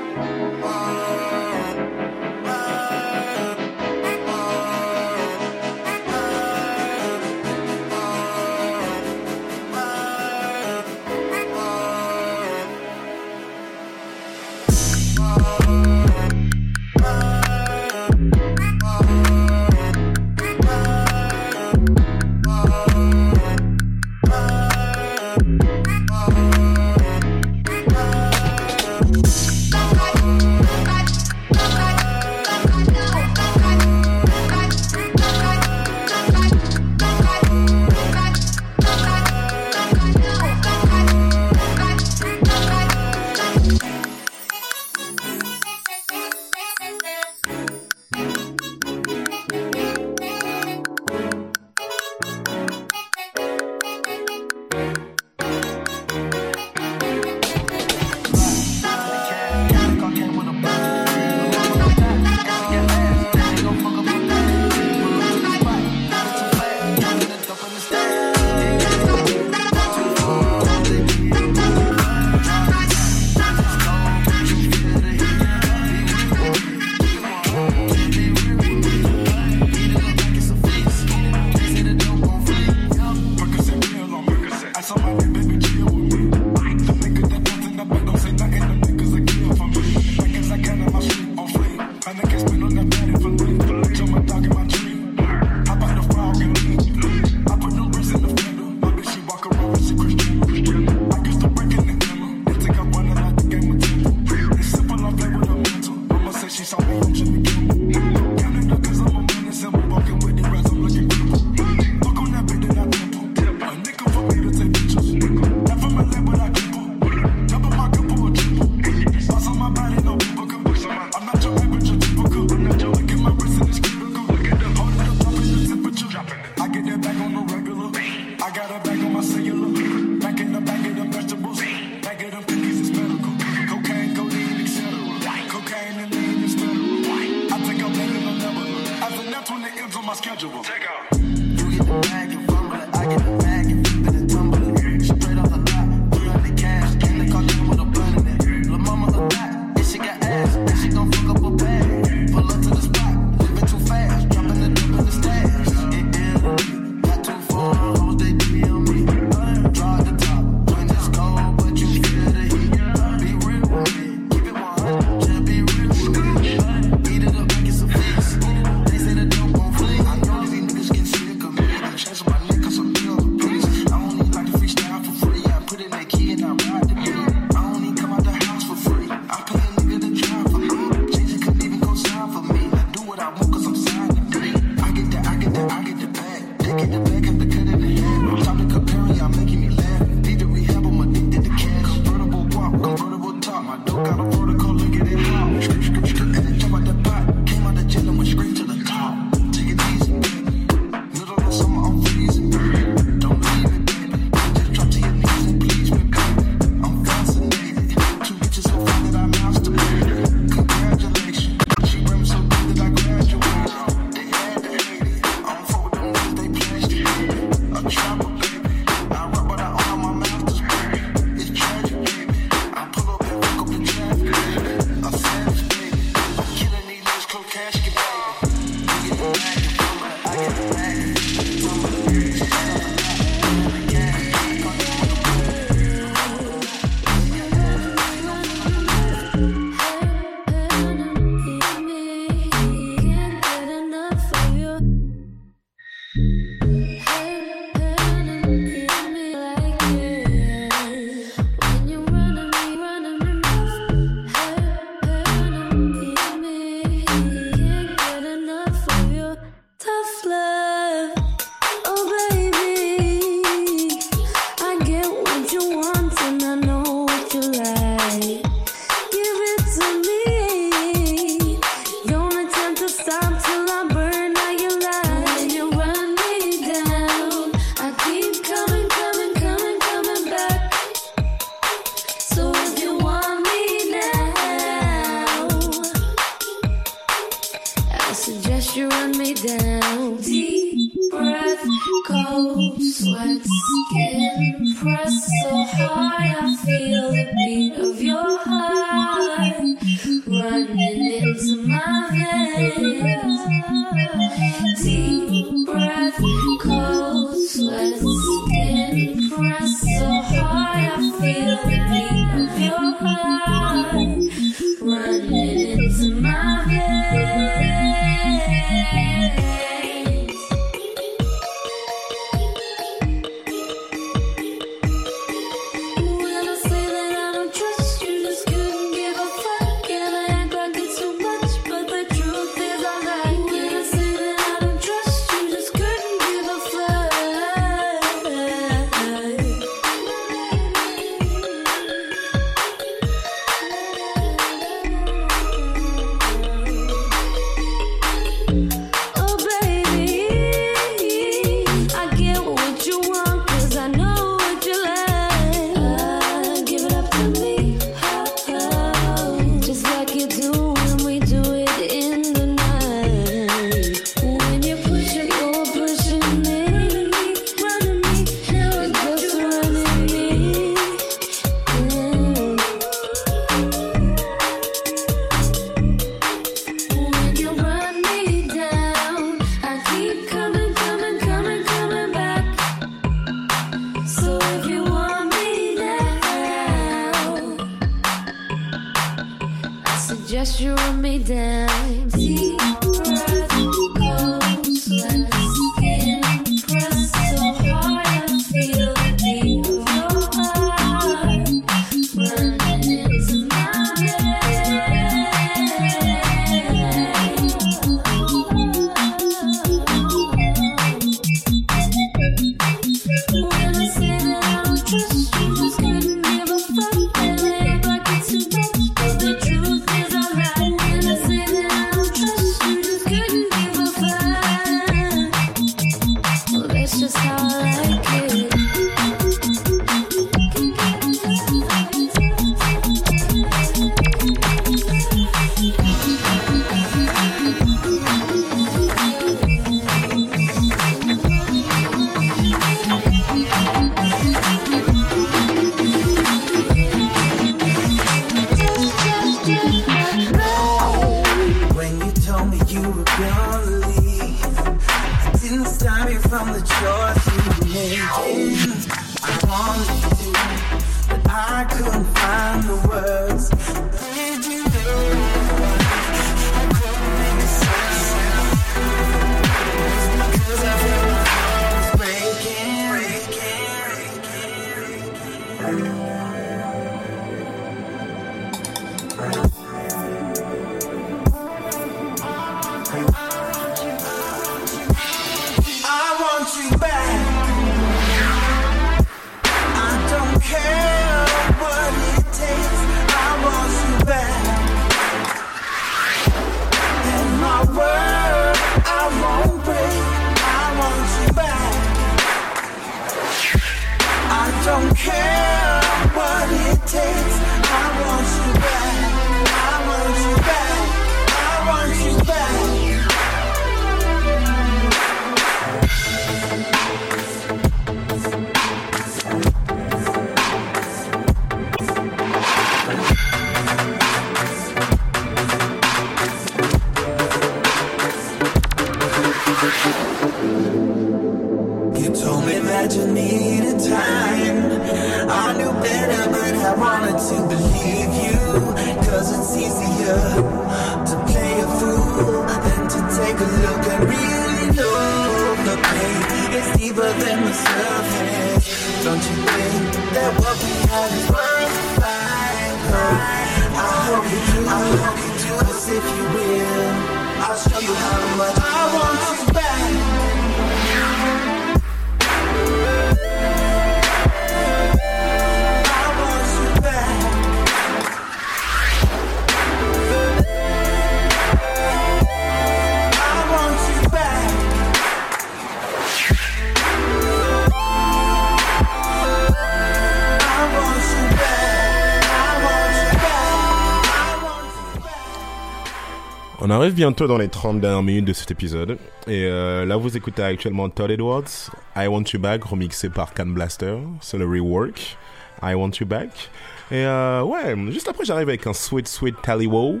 bientôt dans les 30 dernières minutes de cet épisode. Et euh, là, vous écoutez actuellement Todd Edwards, I Want You Back, remixé par Can Blaster. C'est le rework, I Want You Back. Et euh, ouais, juste après, j'arrive avec un Sweet Sweet Tally Wow,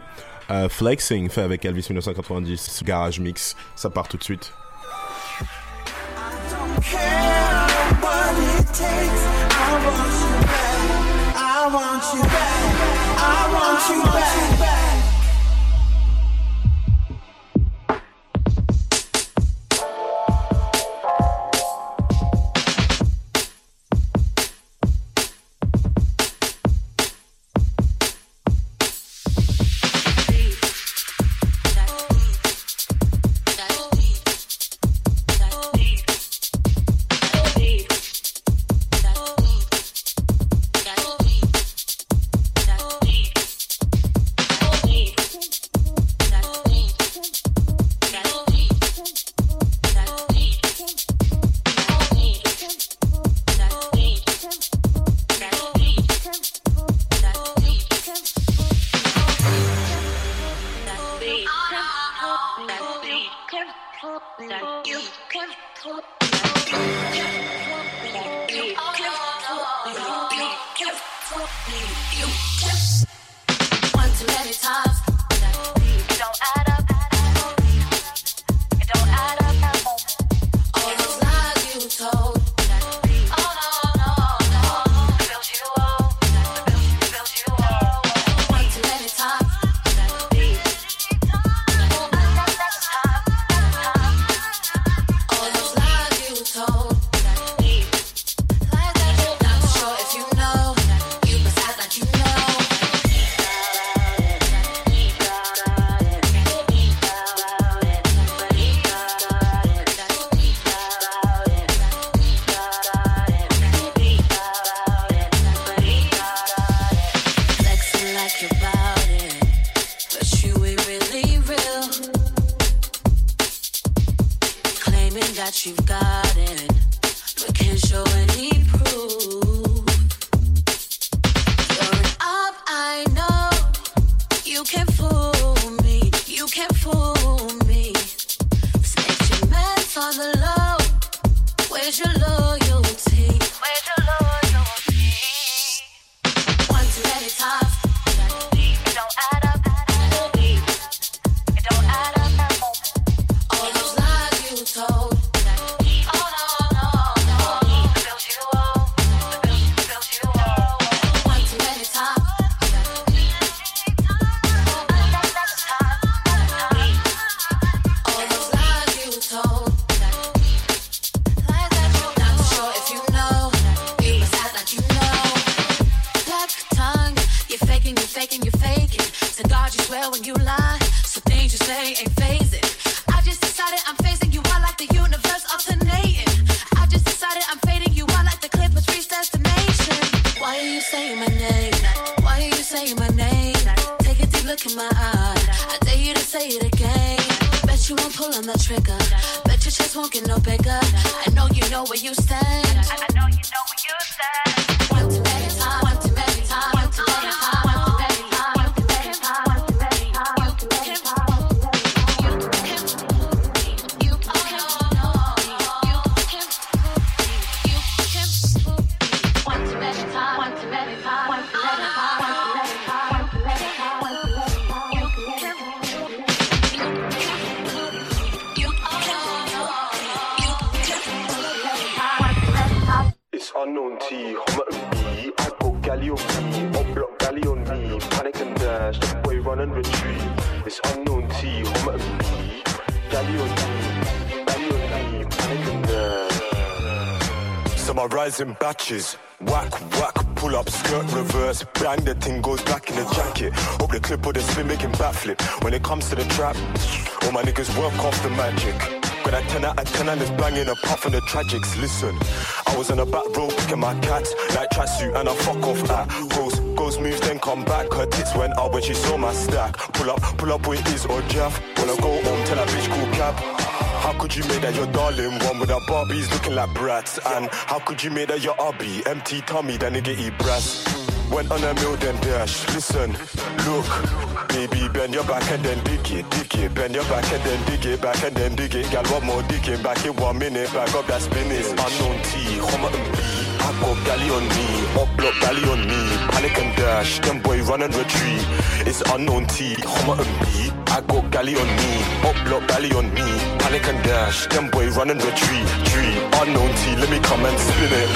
euh, Flexing, fait avec Elvis 1990, Garage Mix. Ça part tout de suite. I want you back. Tragics. Listen, I was in a back row picking my cats. Night tracksuit and I fuck off at. Goes, goes moves, then come back. Her tits went up when she saw my stack. Pull up, pull up with Iz or Jeff. I go home, tell that bitch cool cab. How could you make that your darling one with her Barbies looking like brats? And how could you make that your hubby? Empty tummy, that nigga eat brass. Went on a mill, then dash. Listen, look, baby, bend your back and then dig it, dig it. Bend your back and then dig it, back and then dig it. Gal, what more digging? Back in one minute, back up that spinach. Unknown T, Homerton B. I got galley on me, up block galley on me. Panic and dash, them boy run and retreat. It's unknown T, Homerton B. I got galley on me, up block galley on me. Panic and dash, them boy run and retreat. Tree, unknown T, let me come and spin it.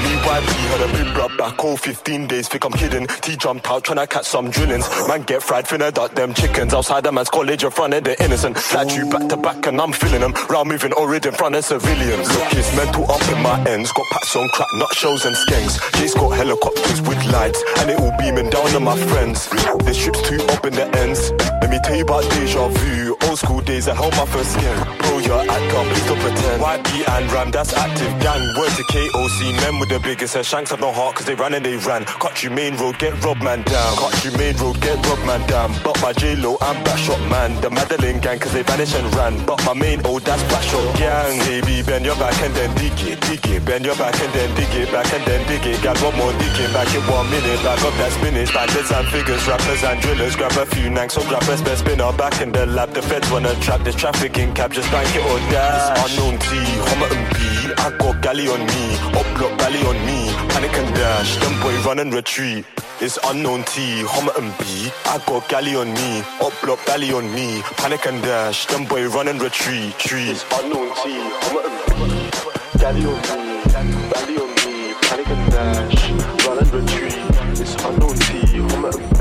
Me YB had a big rub back all 15 days, think I'm kidding. T jumped out tryna catch some drillings. Man get fried, finna duck them chickens. Outside the man's college in front of the innocent. Slide you back to back and I'm feeling them. Round moving already in front of civilians. Look, it's mental up in my ends. Got packs on crack, nut shows and skanks. Jay's got helicopters with lights, and it all beaming down on my friends. The ship's too up in the ends. Let me tell you about deja vu. Old school days, I held my first skin. Bro, you're actor, please don't pretend. YB and Ram, that's active gang. Word to KOC, men with the biggest. Shanks have no heart, cause they ran and they ran. Cut you main road, get robbed man down. Cut you main road, get robbed man down. But my J-Lo, I'm Backshot man. The Madeline gang, cause they vanished and ran. But my main old, that's Backshot gang. Baby, bend your back and then dig it, dig it. Bend your back and then dig it, back and then dig it. Got one more digging back in one minute. Back up that spinach. Bandits and figures, rappers and drillers. Grab a few nanks, so grab a spare spinner. Back in the lab, the feds wanna trap this trafficking cab. Just bank it or dash. Unknown T, Homerton B. I got galley on me, up block galley on me. Panic and dash, them boy run and retreat. It's unknown T, Homerton B. I got galley on me, up block galley on me. Panic and dash, them boy run and retreat. Trees. Unknown T, Homerton B. Galley on me, galley on me. Panic and dash, run and retreat. It's unknown T, Homerton B.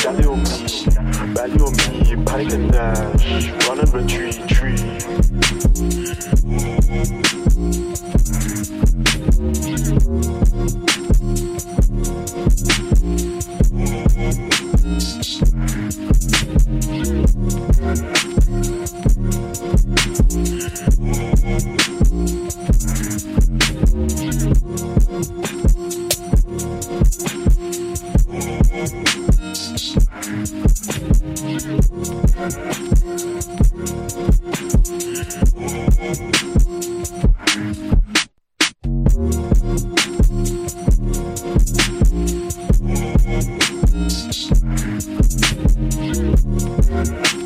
Galley on me, galley on me. Panic and dash, run and retreat. Tree. Thank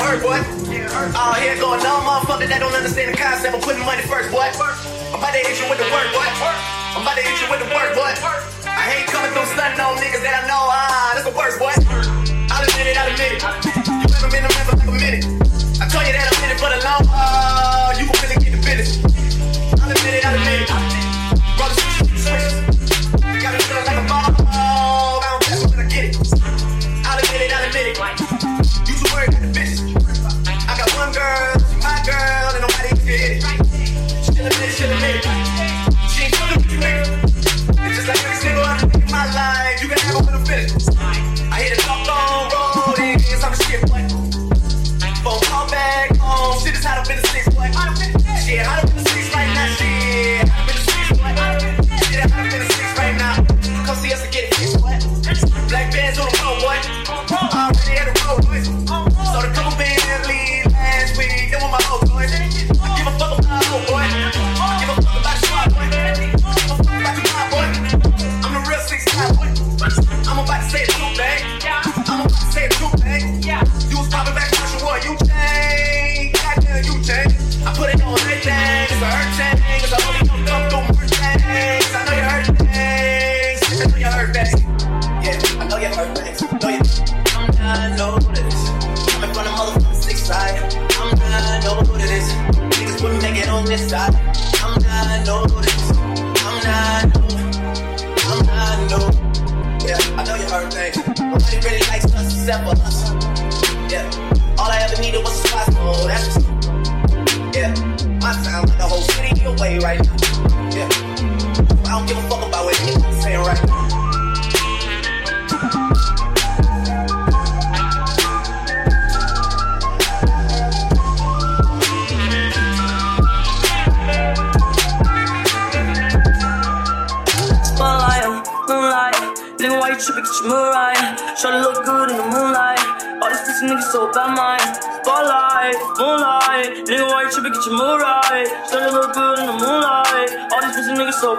it hurt, boy. Oh, here going on, motherfucker that don't understand the concept of putting money first, boy. I'm about to hit you with the work, boy. I'm about to hit you with the work, boy. I hate coming through stunting on niggas that I know, ah, that's the worst, boy. I'll admit it, I'll admit it. You ever been a member like a minute? I told you that I'm in it for the long haul. You can really get the business. I'll admit it, I'll admit it.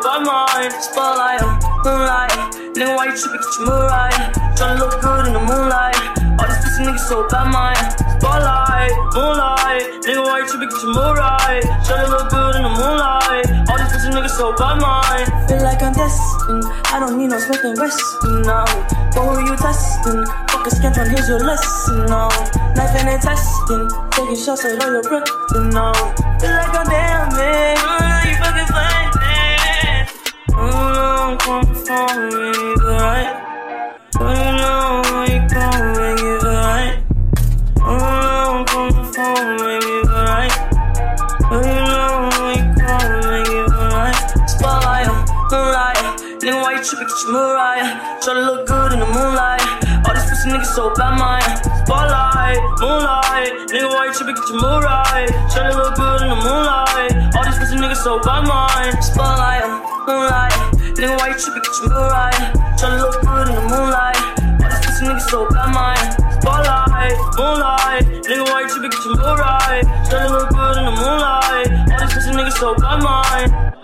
but mine. Spotlight, moonlight. Nigga, why you tripping? Get your mood right. Tryna look good in the moonlight. All these pussy niggas so bad, mind. Spotlight, moonlight. Nigga, why you tripping? Get your mood right. Tryna look good in the moonlight. All these pussy niggas so bad, mind. Feel like I'm destined. I don't need no Smith and Wesson now. But who you testing? Fuck a sketch on, here's your lesson now. Knife and testing. Taking shots at all your breath now. Feel like I'm damaged. want for me tonight. You know you make it tonight. All no, for tonight. You know you make it tonight. Spotlight, Mariah, nigga, why you trippin' 'cause you Mariah? Try to look good in the moonlight. All these pussy niggas so bad, mine spotlight, moonlight. Nigga, why you tripping? Get your mood right. Tryna look good in the moonlight. All these pussy niggas so by mine. Spotlight, moonlight. Nigga, why you tripping? Get your mood right. Tryna look good in the moonlight. All these pussy niggas so by mine. Spotlight, moonlight. Nigga, why you tripping? Get your mood right. Tryna look good in the moonlight. All these pussy niggas so by mine.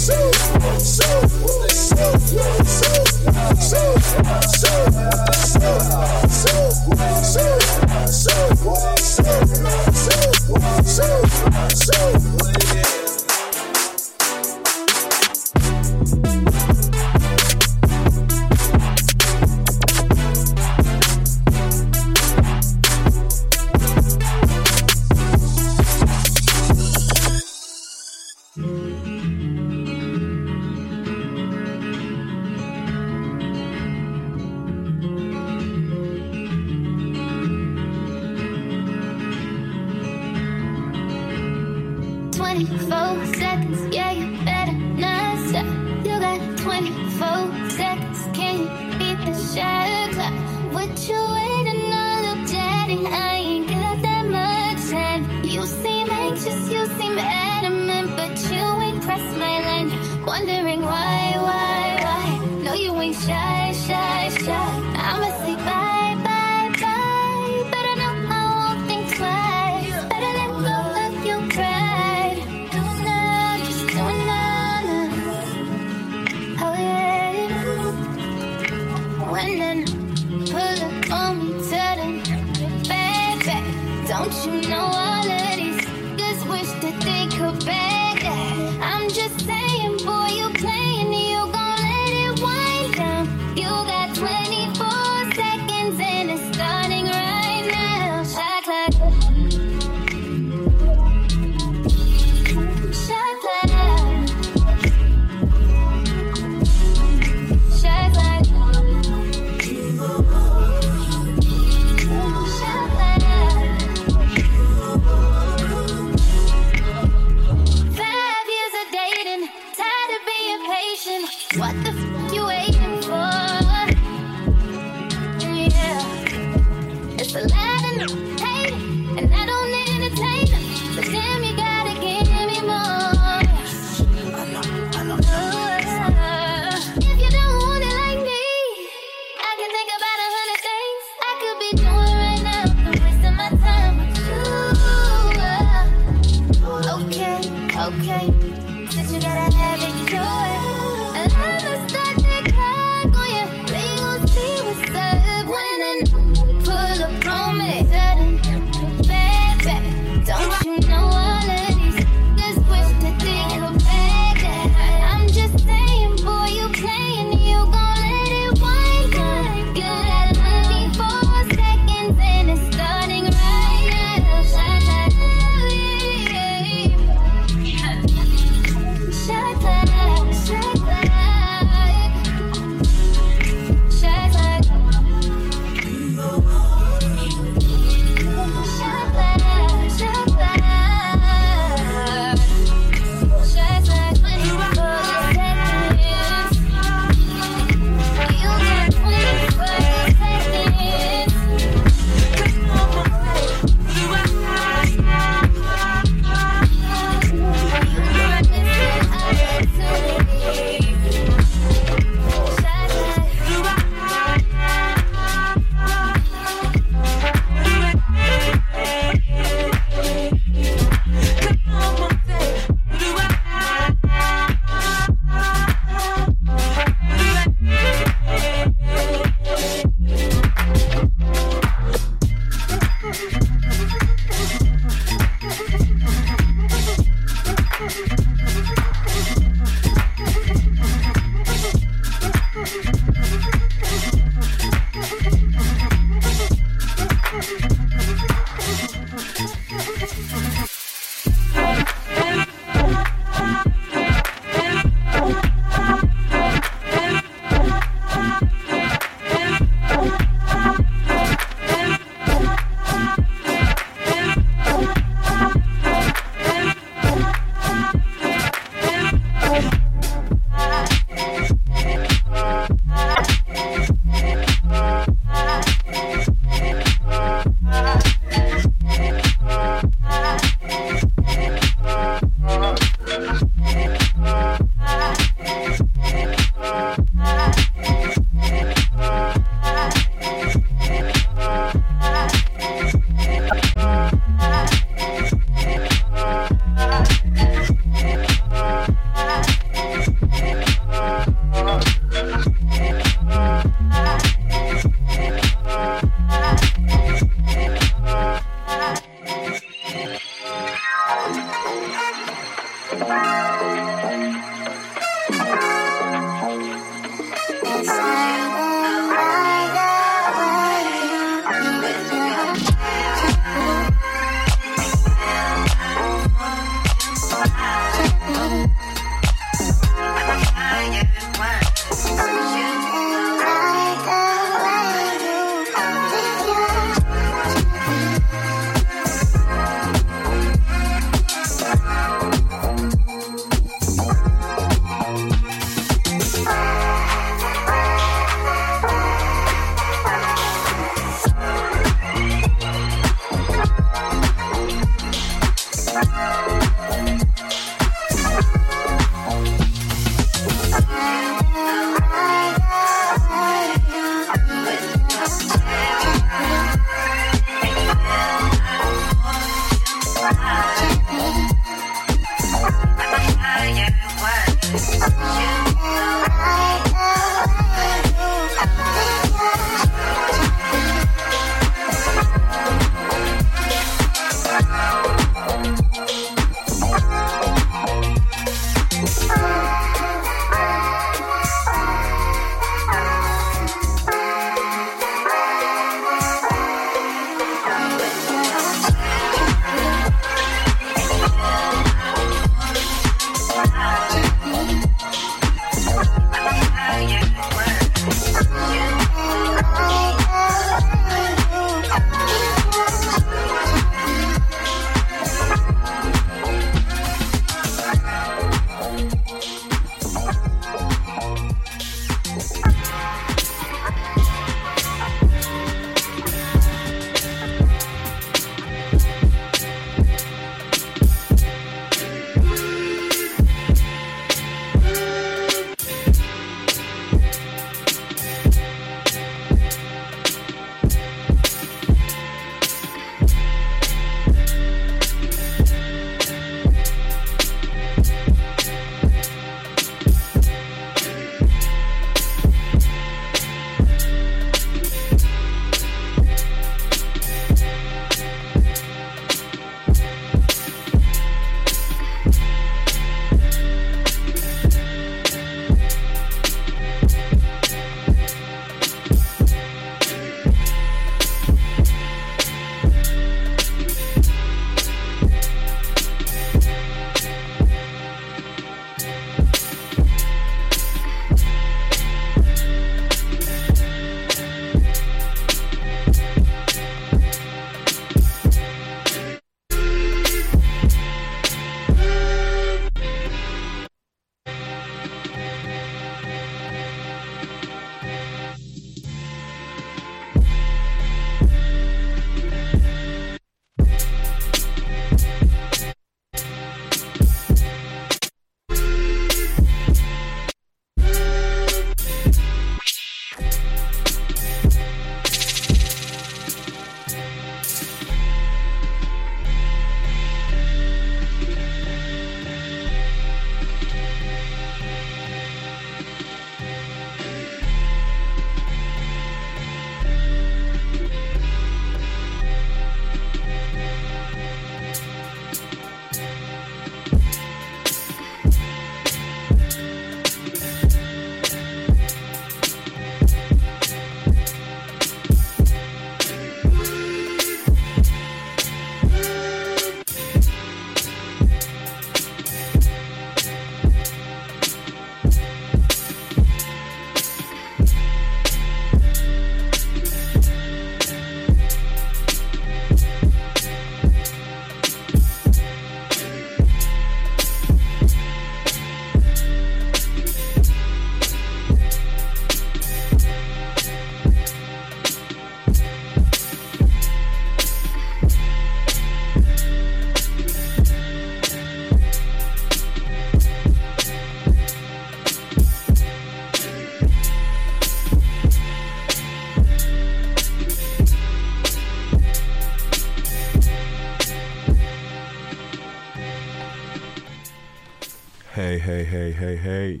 Hey, hey.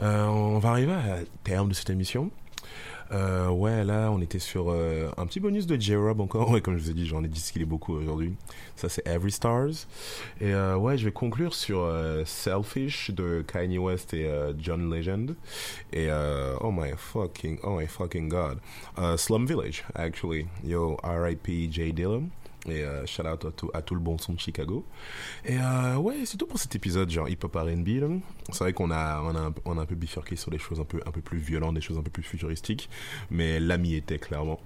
Euh, on va arriver à terme de cette émission. Euh, ouais, là, on était sur euh, un petit bonus de J-Rob encore. Ouais, comme je vous ai dit, j'en ai discuté beaucoup aujourd'hui. Ça, c'est Every Stars. Et ouais, je vais conclure sur Selfish de Kanye West et John Legend. Et oh my fucking, oh my fucking god. Slum Village, actually. Yo, R.I.P. J. Dillon. Et euh, shout out à tout, à tout le bon son de Chicago. Et euh, ouais, c'est tout pour cet épisode, genre hip-hop RB. C'est vrai qu'on a, on a, un, on a un peu bifurqué sur des choses un peu, un peu plus violentes, des choses un peu plus futuristiques. Mais l'ami était clairement.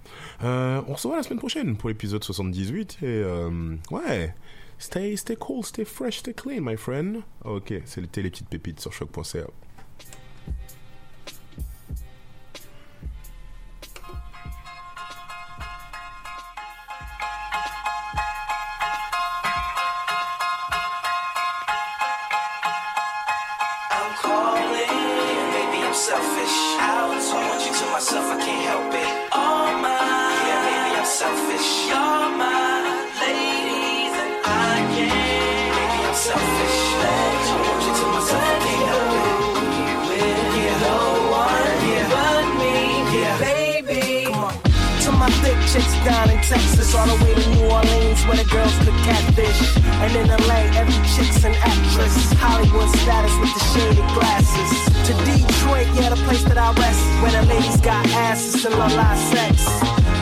Euh, on se voit la semaine prochaine pour l'épisode 78. Et euh, ouais, stay, stay cool, stay fresh, stay clean, my friend. Ok, c'était les petites pépites sur choc.ca. Texas, all the way to New Orleans, where the girls cook catfish. And in LA, every chick's an actress. Hollywood status with the shaded glasses. To Detroit, yeah, the place that I rest, where the ladies got asses and love live sex.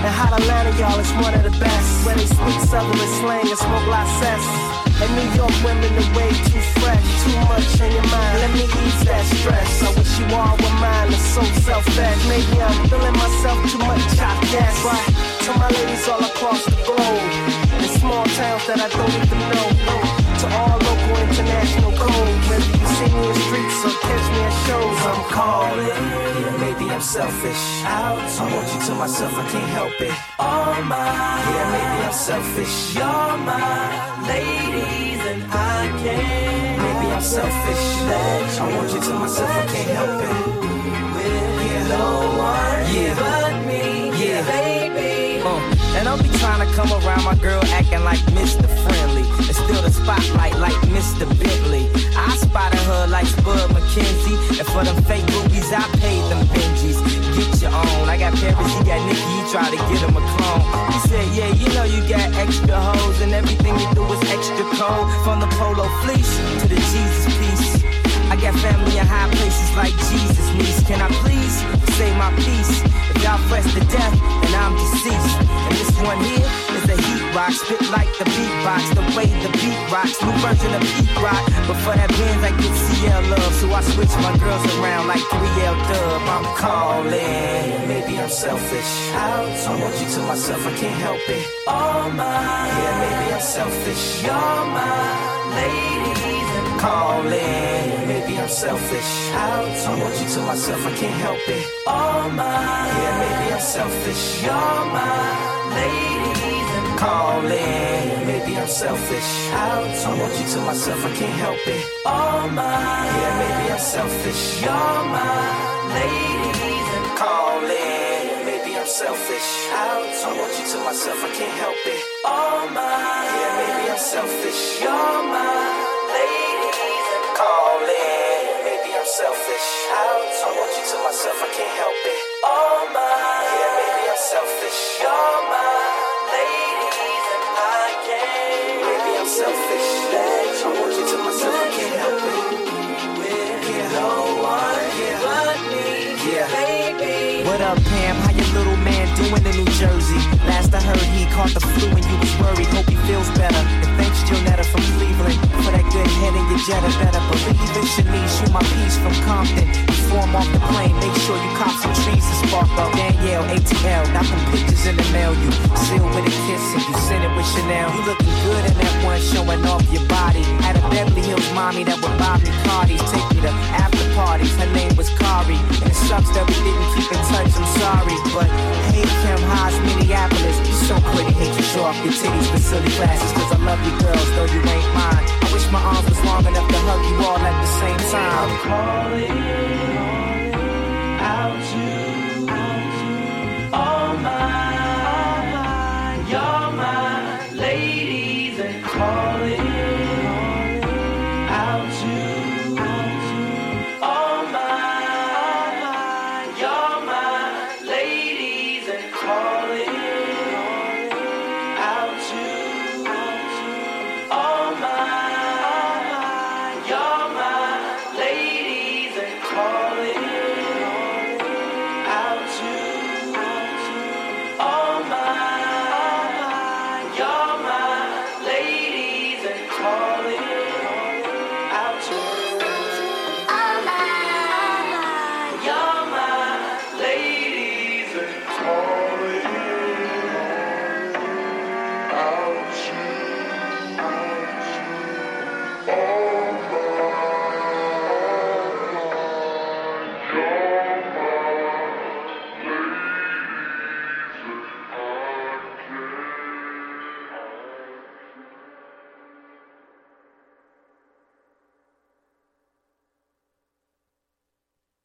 And hot Atlanta, y'all, is one of the best. Where they speak Southern slang and smoke lot cess. And New York women are way too fresh, too much in your mind. Let me ease that stress. I wish you all were mine, it's so selfish. Maybe I'm feeling myself too much, I guess. But to my ladies all across the globe, small towns that I don't even know. Uh, to all local, international code, whether you see me in streets or catch me at shows, I'm calling. Yeah, maybe I'm selfish. Out, I want you to myself, I can't help it. All mine. Yeah, maybe I'm selfish. You're my ladies, and I can't. Maybe I'm selfish. I want you to myself, I can't help it. I'll be trying to come around my girl acting like Mr. Friendly. And still the spotlight like Mr. Bentley. I spotted her like Spud MacKenzie. And for them fake boobies, I paid them Benjis. Get your own. I got Paris, he got Nicky, he tried to get him a clone. He said, Yeah, you know you got extra hoes, and everything you do is extra cold. From the polo fleece to the Jesus piece. I got family in high places like Jesus niece. Can I please say my piece? Y'all fresh to death, and I'm deceased. And this one here is a heat rock, spit like the beatbox, the way the beat rocks. New version of beat rock, but for that Benz I get CL love, so I switch my girls around like 3L Dub. I'm calling. Maybe I'm selfish. I want you to myself, I can't help it. All mine. Yeah, maybe I'm selfish. You're my ladies, and calling. I'm selfish. I want you to myself, I can't help it. All mine. Yeah, maybe I'm selfish. You're my and calling. Maybe I'm selfish. I want you to myself, I can't help it. All mine. Yeah, maybe I'm selfish. You're my lady. calling. Maybe I'm selfish. I want you to myself, I can't help it. All mine. Yeah, maybe I'm selfish. You're my lady. calling. Selfish. I want you to myself, I can't help it. All mine. Yeah, maybe I'm selfish. You're my ladies, and I can't. Maybe I'm selfish. I want you to myself, I can't help it. Yeah, no one yeah. but me. Yeah. Baby. What up, Pam? How your little man doing in New Jersey? Last I heard, he caught the flu and you was worried. Hope he feels better. Jonetta from Cleveland, for that good head in your Jetta. Better believe it, Shanice. You my piece from Compton. Form off the plane. Make sure you cop some trees to spark up. Danielle, ATL, got some pictures in the mail. You seal with a kiss and you send it with Chanel. You looking good in that one, showing off your body. Had a Beverly Hills mommy that would buy me Cardi's. Take me to after parties. Her name was Kari. And it sucks that we didn't keep in touch. I'm sorry, but hey, Kim Haas, Minneapolis. You so pretty, hate you show off your titties for silly classes. Cause I love you girls, though you ain't mine. I wish my arms was long enough to hug you all at the same time. I'm calling out to you.